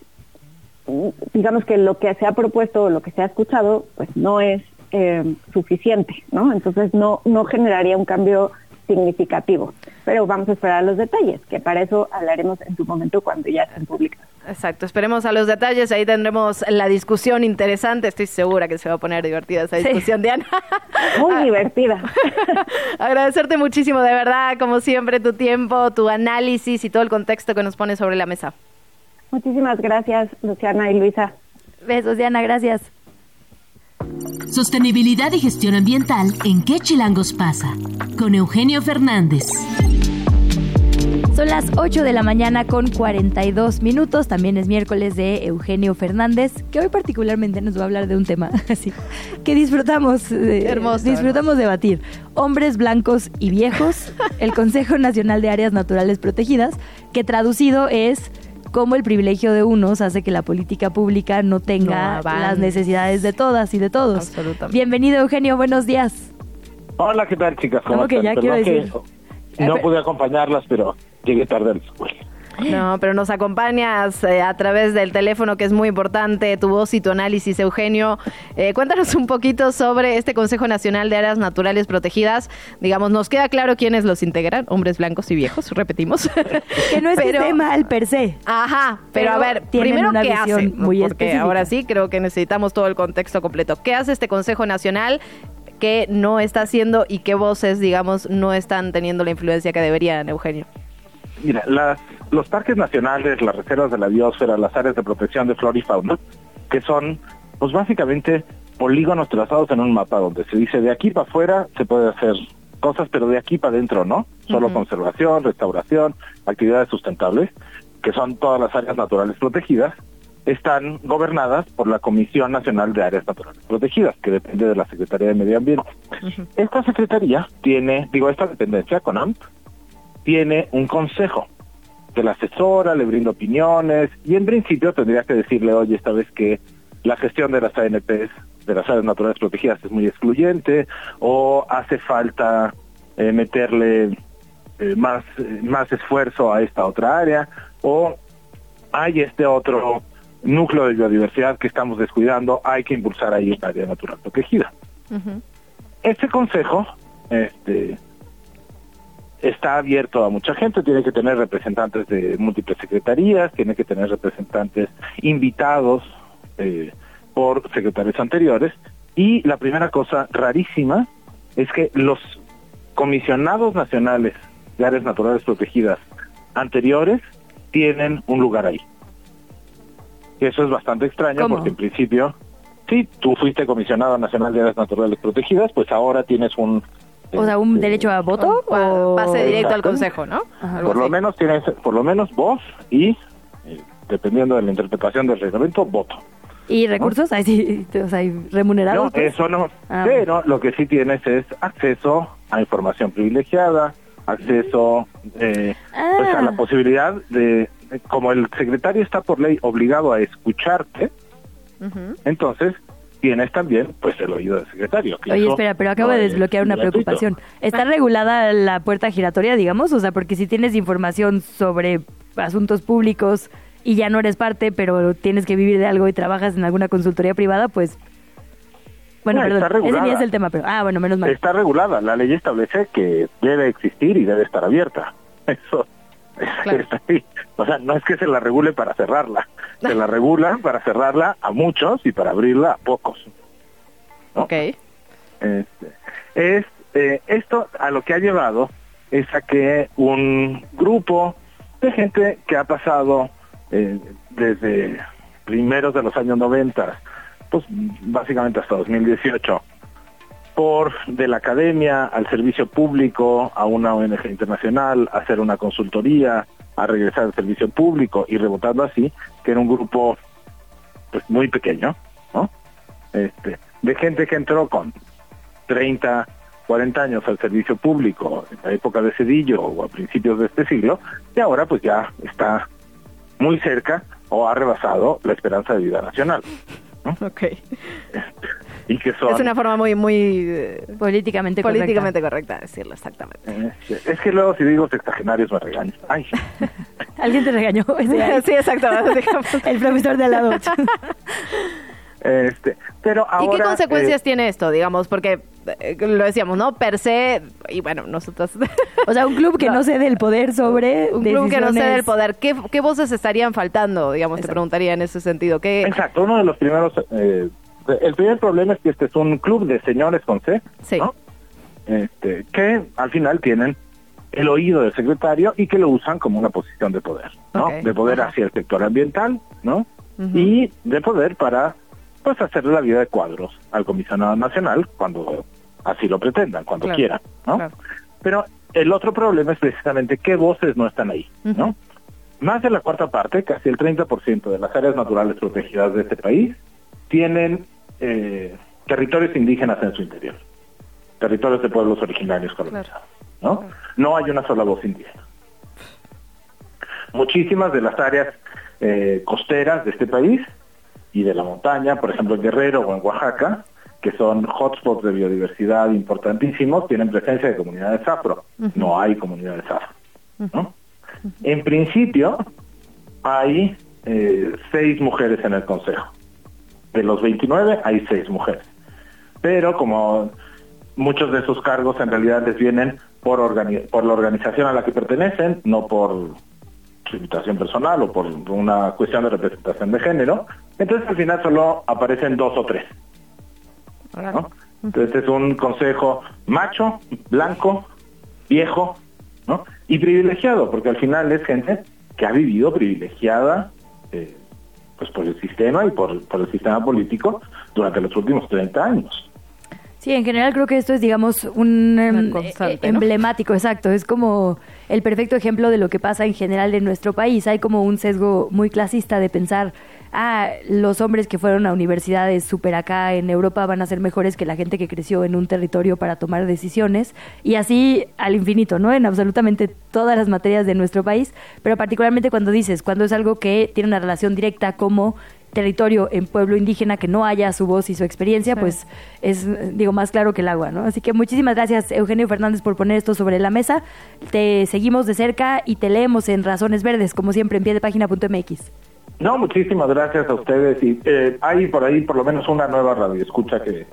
digamos que lo que se ha propuesto o lo que se ha escuchado, pues no es eh, suficiente, ¿no? Entonces no no generaría un cambio significativo. Pero vamos a esperar los detalles, que para eso hablaremos en su momento cuando ya estén publicados. Exacto, esperemos a los detalles, ahí tendremos la discusión interesante, estoy segura que se va a poner divertida esa discusión, Diana. Muy divertida. Agradecerte muchísimo, de verdad, como siempre, tu tiempo, tu análisis y todo el contexto que nos pones sobre la mesa. Muchísimas gracias, Luciana y Luisa. Besos, Diana, gracias. Sostenibilidad y gestión ambiental en ¿Qué chilangos pasa? Con Eugenio Fernández. Son las 8 de la mañana con 42 minutos. También es miércoles de Eugenio Fernández, que hoy particularmente nos va a hablar de un tema así que disfrutamos, eh, Hermoso, disfrutamos debatir. Hombres blancos y viejos, el Consejo Nacional de Áreas Naturales Protegidas, que traducido es cómo el privilegio de unos hace que la política pública no tenga No las necesidades de todas y de todos. Absolutamente. Bienvenido, Eugenio. Buenos días. Hola, ¿qué tal, chicas? ¿Cómo No, que ya quiero que decir. No pude acompañarlas, pero llegué tarde a la escuela. No, pero nos acompañas eh, a través del teléfono, que es muy importante, tu voz y tu análisis, Eugenio. Eh, cuéntanos un poquito sobre este Consejo Nacional de Áreas Naturales Protegidas. Digamos, nos queda claro quiénes los integran, hombres blancos y viejos, repetimos. Que no es que Pero- esté mal per se. Ajá, pero, a ver, tienen primero una qué visión hace, muy porque específica. ahora sí creo que necesitamos todo el contexto completo. ¿Qué hace este Consejo Nacional? ¿Qué no está haciendo y qué voces, digamos, no están teniendo la influencia que deberían, Eugenio? Mira, las los parques nacionales, las reservas de la biosfera, las áreas de protección de flora y fauna, que son, pues básicamente polígonos trazados en un mapa donde se dice de aquí para afuera se puede hacer cosas, pero de aquí para adentro no. Solo conservación, restauración, actividades sustentables, que son todas las áreas naturales protegidas, están gobernadas por la Comisión Nacional de Áreas Naturales Protegidas, que depende de la Secretaría de Medio Ambiente. Esta secretaría tiene, digo, esta dependencia, CONAMP, tiene un consejo que la asesora, le brinda opiniones y en principio tendría que decirle, oye, esta vez que la gestión de las ANPs, de las áreas naturales protegidas, es muy excluyente o hace falta eh, meterle eh, más, eh, más esfuerzo a esta otra área o hay este otro núcleo de biodiversidad que estamos descuidando, hay que impulsar ahí una área natural protegida. Este consejo este, está abierto a mucha gente, tiene que tener representantes de múltiples secretarías, tiene que tener representantes invitados eh, por secretarios anteriores. Y la primera cosa rarísima es que los comisionados nacionales de áreas naturales protegidas anteriores tienen un lugar ahí. Y eso es bastante extraño porque en principio, sí, tú fuiste comisionado nacional de áreas naturales protegidas, pues ahora tienes un O sea, un derecho a voto o Pase directo al consejo, ¿no? Por lo así. menos tienes, por lo menos vos y, eh, dependiendo de la interpretación del reglamento, voto. y recursos, ahí sí, o sea, No, remunerados. pues. eso no. Ah, pero lo que sí tienes es acceso a información privilegiada, acceso eh, pues a la Ah. posibilidad de, de- como el secretario está por ley obligado a escucharte, entonces tienes también pues el oído del secretario. que Oye, espera, pero acabo no de es desbloquear una gratuito. preocupación. ¿Está regulada la puerta giratoria, digamos? O sea, porque si tienes información sobre asuntos públicos y ya no eres parte, pero tienes que vivir de algo y trabajas en alguna consultoría privada, pues... Bueno, No, está perdón, ese ni regulada. es el tema, pero... Ah, bueno, menos mal. Está regulada, la ley establece que debe existir y debe estar abierta. Eso está ahí. O sea, no es que se la regule para cerrarla, se la regula para cerrarla a muchos y para abrirla a pocos. Ok. Este, es eh, esto a lo que ha llevado es a que un grupo de gente que ha pasado eh, desde primeros de los años 90, pues básicamente hasta 2018, por de la academia al servicio público, a una ONG internacional, a hacer una consultoría, a regresar al servicio público y rebotando así, que era un grupo pues muy pequeño, ¿no? Este, de gente que entró con 30, 40 años al servicio público en la época de Cedillo o a principios de este siglo, y ahora pues ya está muy cerca o ha rebasado la esperanza de vida nacional. Ok. Y que son... Es una forma muy, muy... eh, políticamente políticamente correcta. de decirlo, exactamente. Este, Es que luego si digo sextagenarios me regañan. Ay, Alguien te regañó. Sí, exactamente. el profesor de al lado. este, pero ahora... ¿Y qué consecuencias eh, tiene esto, digamos? Porque eh, lo decíamos, ¿no? Per se, y bueno, nosotros... O sea, un club que no cede el poder sobre Un club que no cede el poder. ¿Qué, qué voces estarían faltando, digamos, te preguntaría en ese sentido? ¿Qué... Exacto, uno de los primeros... eh, el primer problema es que este es un club de señores con C, ¿no? Este, que al final tienen el oído del secretario y que lo usan como una posición de poder, ¿no? De poder ajá. hacia el sector ambiental, ¿no? Y de poder para, pues, hacerle la vida de cuadros al comisionado nacional cuando así lo pretendan, cuando Claro, quieran, ¿no? Pero el otro problema es precisamente qué voces no están ahí, ¿no? Más de la cuarta parte, casi el 30% de las áreas naturales protegidas de este país tienen eh, territorios indígenas en su interior, territorios de pueblos originarios colonizados, ¿no? No hay una sola voz indígena. Muchísimas de las áreas eh, costeras de este país y de la montaña, por ejemplo en Guerrero o en Oaxaca, que son hotspots de biodiversidad importantísimos, tienen presencia de comunidades afro. No hay comunidades afro. ¿no? En principio, hay eh, seis mujeres en el Consejo. De los 29 hay seis mujeres. Pero como muchos de esos cargos en realidad les vienen por, por la organización a la que pertenecen, no por su invitación personal o por una cuestión de representación de género, entonces al final solo aparecen dos o tres. ¿no? Entonces es un consejo macho, blanco, viejo, ¿no? Y privilegiado, porque al final es gente que ha vivido privilegiada eh, pues por el sistema y por, por el sistema político durante los últimos 30 años. Sí, en general creo que esto es, digamos, un em, emblemático, exacto. Es como el perfecto ejemplo de lo que pasa en general en nuestro país. Hay como un sesgo muy clasista de pensar, ah, los hombres que fueron a universidades súper acá en Europa van a ser mejores que la gente que creció en un territorio para tomar decisiones. Y así al infinito, ¿no? En absolutamente todas las materias de nuestro país. Pero particularmente cuando dices, cuando es algo que tiene una relación directa como territorio en pueblo indígena que no haya su voz y su experiencia, Sí. pues es, digo, más claro que el agua, ¿no? Así que muchísimas gracias, Eugenio Fernández, por poner esto sobre la mesa. Te seguimos de cerca y te leemos en Razones Verdes, como siempre, en pie de página.mx. No, muchísimas gracias a ustedes. Y eh, hay por ahí por lo menos una nueva radio escucha que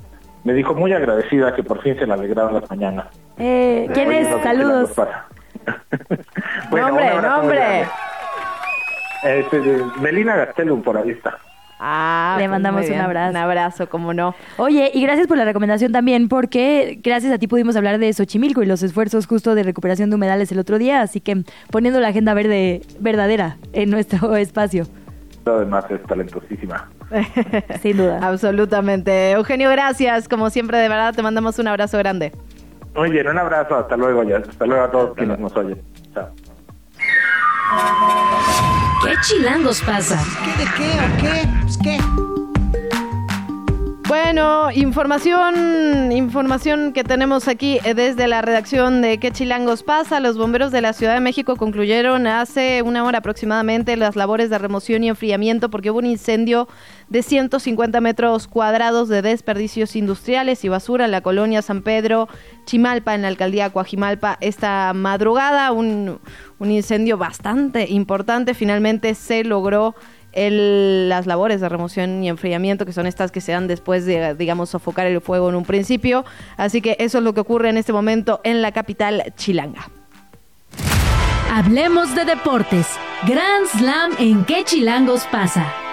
me dijo muy agradecida que por fin se le alegraron las mañanas. Eh, ¿Quién Oye, es? Saludos. Bueno, nombre, nombre. Este, de- Melina Gastelum por ahí está. Ah, Le pues mandamos un abrazo. Un abrazo, como no. Oye, y gracias por la recomendación también, porque gracias a ti pudimos hablar de Xochimilco y los esfuerzos justo de recuperación de humedales el otro día, así que poniendo la agenda verde verdadera en nuestro espacio, Lo demás es talentosísima. sin duda. Absolutamente. Eugenio, gracias. Como siempre, de verdad, te mandamos un abrazo grande. Muy bien, un abrazo. Hasta luego, ya. Hasta luego a todos quienes nos oyen. Chao. ¿Qué chilangos pasa? ¿Qué de qué o qué? Pues qué. Bueno, información, información que tenemos aquí eh, desde la redacción de ¿Qué chilangos pasa? Los bomberos de la Ciudad de México concluyeron hace una hora aproximadamente las labores de remoción y enfriamiento porque hubo un incendio de 150 metros cuadrados de desperdicios industriales y basura en la colonia San Pedro, Chimalpa, en la alcaldía Coajimalpa, esta madrugada. Un, un incendio bastante importante. Finalmente se logró las labores de remoción y enfriamiento, que son estas que se dan después de, digamos, sofocar el fuego en un principio. Así que eso es lo que ocurre en este momento en la capital chilanga. Hablemos de deportes. Grand Slam en qué chilangos pasa.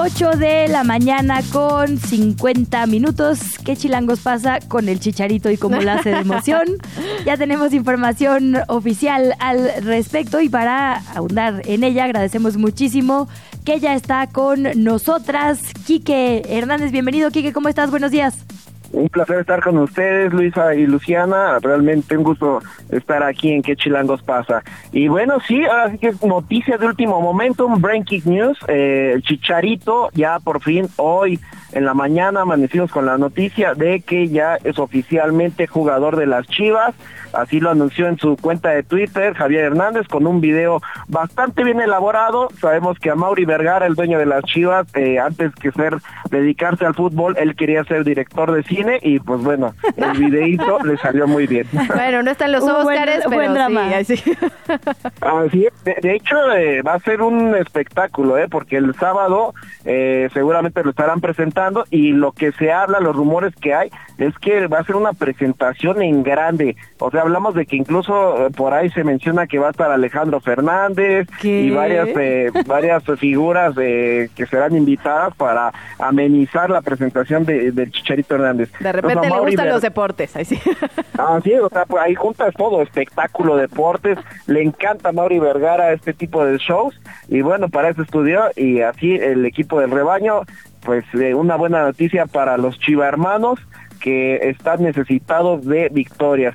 8 de la mañana con 50 minutos. ¿Qué chilangos pasa con el chicharito y cómo la hace de emoción? Ya tenemos información oficial al respecto y para ahondar en ella agradecemos muchísimo que ya está con nosotras. Quique Hernández, bienvenido. Quique, ¿cómo estás? Buenos días. Un placer estar con ustedes, Luisa y Luciana. Realmente un gusto estar aquí en ¿Qué Chilangos pasa? Y bueno, sí, ahora sí que es noticia de último momento, un Breaking News. Eh, Chicharito ya por fin hoy en la mañana amanecimos con la noticia de que ya es oficialmente jugador de las Chivas. Así lo anunció en su cuenta de Twitter Javier Hernández con un video bastante bien elaborado. Sabemos que a Mauri Vergara, el dueño de las Chivas, eh, antes que ser dedicarse al fútbol, él quería ser director de cine y pues bueno, el videíto le salió muy bien. Bueno, no están los Un buen- Óscares, buen drama. sí. Así es. De, de hecho, eh, va a ser un espectáculo, ¿eh? porque el sábado eh, seguramente lo estarán presentando y lo que se habla, los rumores que hay, es que va a ser una presentación en grande. O sea, hablamos de que incluso eh, por ahí se menciona que va a estar Alejandro Fernández ¿Qué? y varias eh, varias figuras eh, que serán invitadas para amenizar la presentación de, del Chicharito Hernández. De repente Entonces, le gustan Ver- los deportes, ahí sí. Así es, o sea, pues ahí juntas todo, espectáculo, deportes, le encanta a Mauri Vergara este tipo de shows y bueno, para eso estudió y así el equipo del rebaño, pues eh, una buena noticia para los Chiva hermanos que están necesitados de victorias.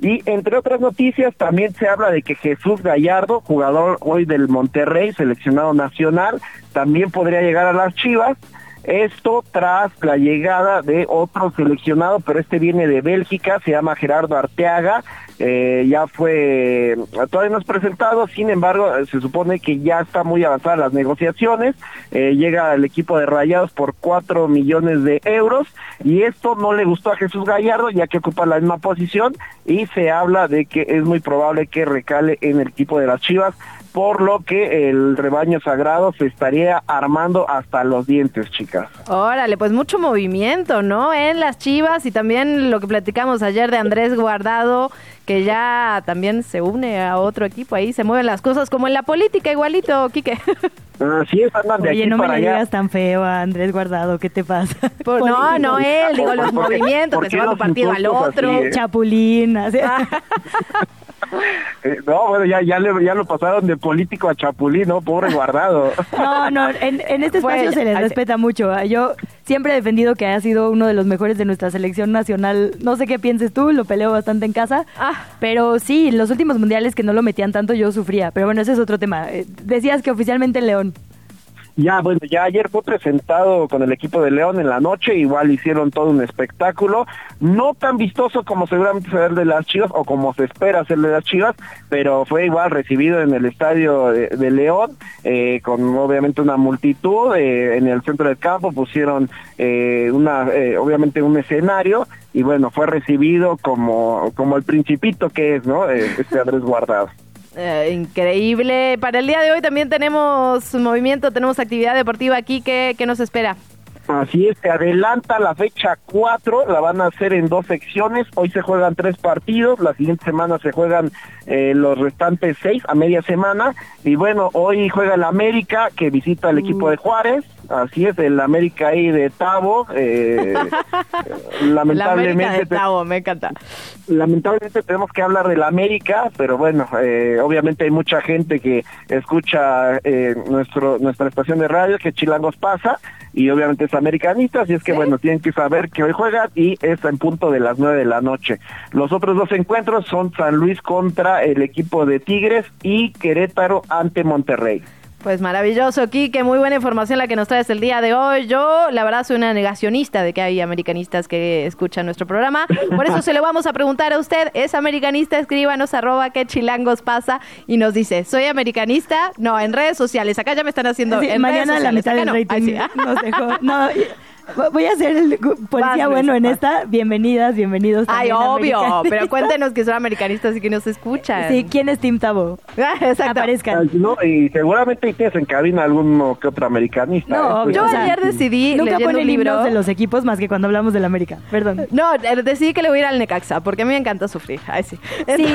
Y entre otras noticias también se habla de que Jesús Gallardo, jugador hoy del Monterrey, seleccionado nacional, también podría llegar a las Chivas. Esto tras la llegada de otro seleccionado, pero este viene de Bélgica, se llama Gerardo Arteaga, eh, ya fue, todavía no es presentado, sin embargo, eh, se supone que ya está muy avanzadas las negociaciones, eh, llega el equipo de Rayados por 4 millones de euros, y esto no le gustó a Jesús Gallardo, ya que ocupa la misma posición, y se habla de que es muy probable que recale en el equipo de las Chivas, por lo que el rebaño sagrado se estaría armando hasta los dientes, chicas. Órale, pues mucho movimiento, ¿no? En las Chivas y también lo que platicamos ayer de Andrés Guardado, que ya también se une a otro equipo, ahí se mueven las cosas como en la política, igualito, Quique. Así es, andan de Oye, aquí no me para le allá. digas tan feo a Andrés Guardado, ¿qué te pasa? Por- no, no él, digo los ¿Por qué- movimientos, que se va de un partido al otro. así, eh? Chapulín, así. Eh, no, bueno, ya, ya, le- ya lo pasaron de político a chapulín, ¿no? Pobre guardado. No, no, en, en este espacio se les respeta mucho. Yo siempre he defendido que ha sido uno de los mejores de nuestra selección nacional. No sé qué pienses tú, lo peleo bastante en casa. Ah. Pero sí, en los últimos mundiales que no lo metían tanto yo sufría. Pero bueno, ese es otro tema. Eh, Decías que oficialmente en León. Ya, bueno, ya ayer fue presentado con el equipo de León en la noche, igual hicieron todo un espectáculo, no tan vistoso como seguramente será el de las Chivas o como se espera hacer de las Chivas, pero fue igual recibido en el estadio de, León, eh, con obviamente una multitud, eh, en el centro del campo pusieron eh, una, eh, obviamente un escenario, y bueno, fue recibido como, como el principito que es, ¿no? Este Andrés Guardado. Eh, increíble. Para el día de hoy también tenemos movimiento, tenemos actividad deportiva aquí. ¿Qué, qué nos espera? Así es, se adelanta la fecha 4, la van a hacer en dos secciones, hoy se juegan tres partidos, la siguiente semana se juegan eh, los restantes seis a media semana, y bueno, hoy juega el América que visita el equipo de Juárez, así es, el América ahí de Tavo, eh, La lamentablemente... América de Tavo, me encanta. lamentablemente tenemos que hablar del América, pero bueno, eh, obviamente hay mucha gente que escucha nuestro nuestra estación de radio que Chilangos pasa y obviamente es americanista, así es que bueno, tienen que saber que hoy juegan y es en punto de las nueve de la noche. Los otros dos encuentros son San Luis contra el equipo de Tigres y Querétaro ante Monterrey. Pues maravilloso, Kike, muy buena información la que nos traes el día de hoy. Yo, la verdad, soy una negacionista de que hay americanistas que escuchan nuestro programa. Por eso se lo vamos a preguntar a usted. ¿Es americanista? Escríbanos arroba qué chilangos pasa y nos dice, ¿soy americanista? No, en redes sociales. Acá ya me están haciendo Sí, en mañana redes la mitad del no. rating Ay, sí. nos dejó. No, voy a ser el policía Vas, bueno Luis, en esta. Bienvenidas, bienvenidos. Ay, obvio, pero cuéntenos que son americanistas y que nos escuchan. Sí, ¿quién es Tim Tabo? Exacto. Aparezcan. No, y seguramente tienes en cabina alguno que otro americanista. No, ¿eh? obvio, Yo ayer decidí, Nunca ponen un libro... himnos de los equipos más que cuando hablamos del América. Perdón. No, eh, decidí que le voy a ir al Necaxa, porque a mí me encanta sufrir. Ay, sí. Sí,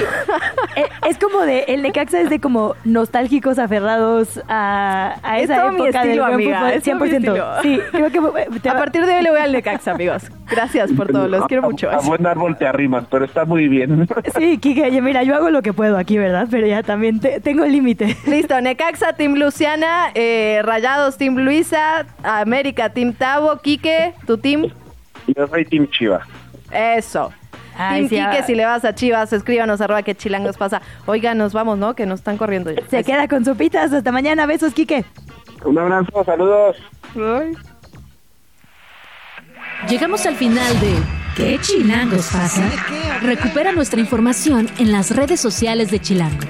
eh, es como de, el Necaxa es de como nostálgicos aferrados a, a Es esa mi época estilo, del buen amiga, fútbol, es todo mi 100%. estilo. Sí, creo que te A va- partir de hoy le voy al Necaxa, amigos. Gracias por todo, los quiero mucho. A, a buen árbol te arrimas, pero está muy bien. Sí, Kike, mira, yo hago lo que puedo aquí, ¿verdad? Pero ya también te- tengo el límite. Listo, Necaxa, Team Luciana, eh, Rayados, Team Luisa, América, Team Tavo, Quique, tu team. Yo soy Team Chiva. Eso. Ay, team sí, Quique, ah. si le vas a Chivas, escríbanos arroba que chilangos pasa. Oiga, nos vamos, ¿no? Que nos están corriendo ya. Se queda con sopitas. Hasta mañana. Besos, Kike. Un abrazo, saludos. Llegamos al final de ¿Qué chilangos pasa? Recupera nuestra información en las redes sociales de Chilango.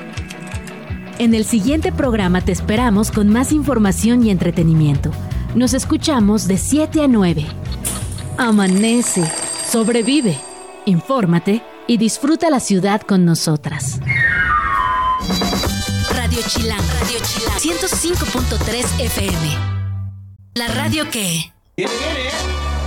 En el siguiente programa te esperamos con más información y entretenimiento. Nos escuchamos de 7 a 9. Amanece, sobrevive, infórmate y disfruta la ciudad con nosotras. Radio Chilango, Radio Chilango, 105.3 FM. La radio que... Viene, viene.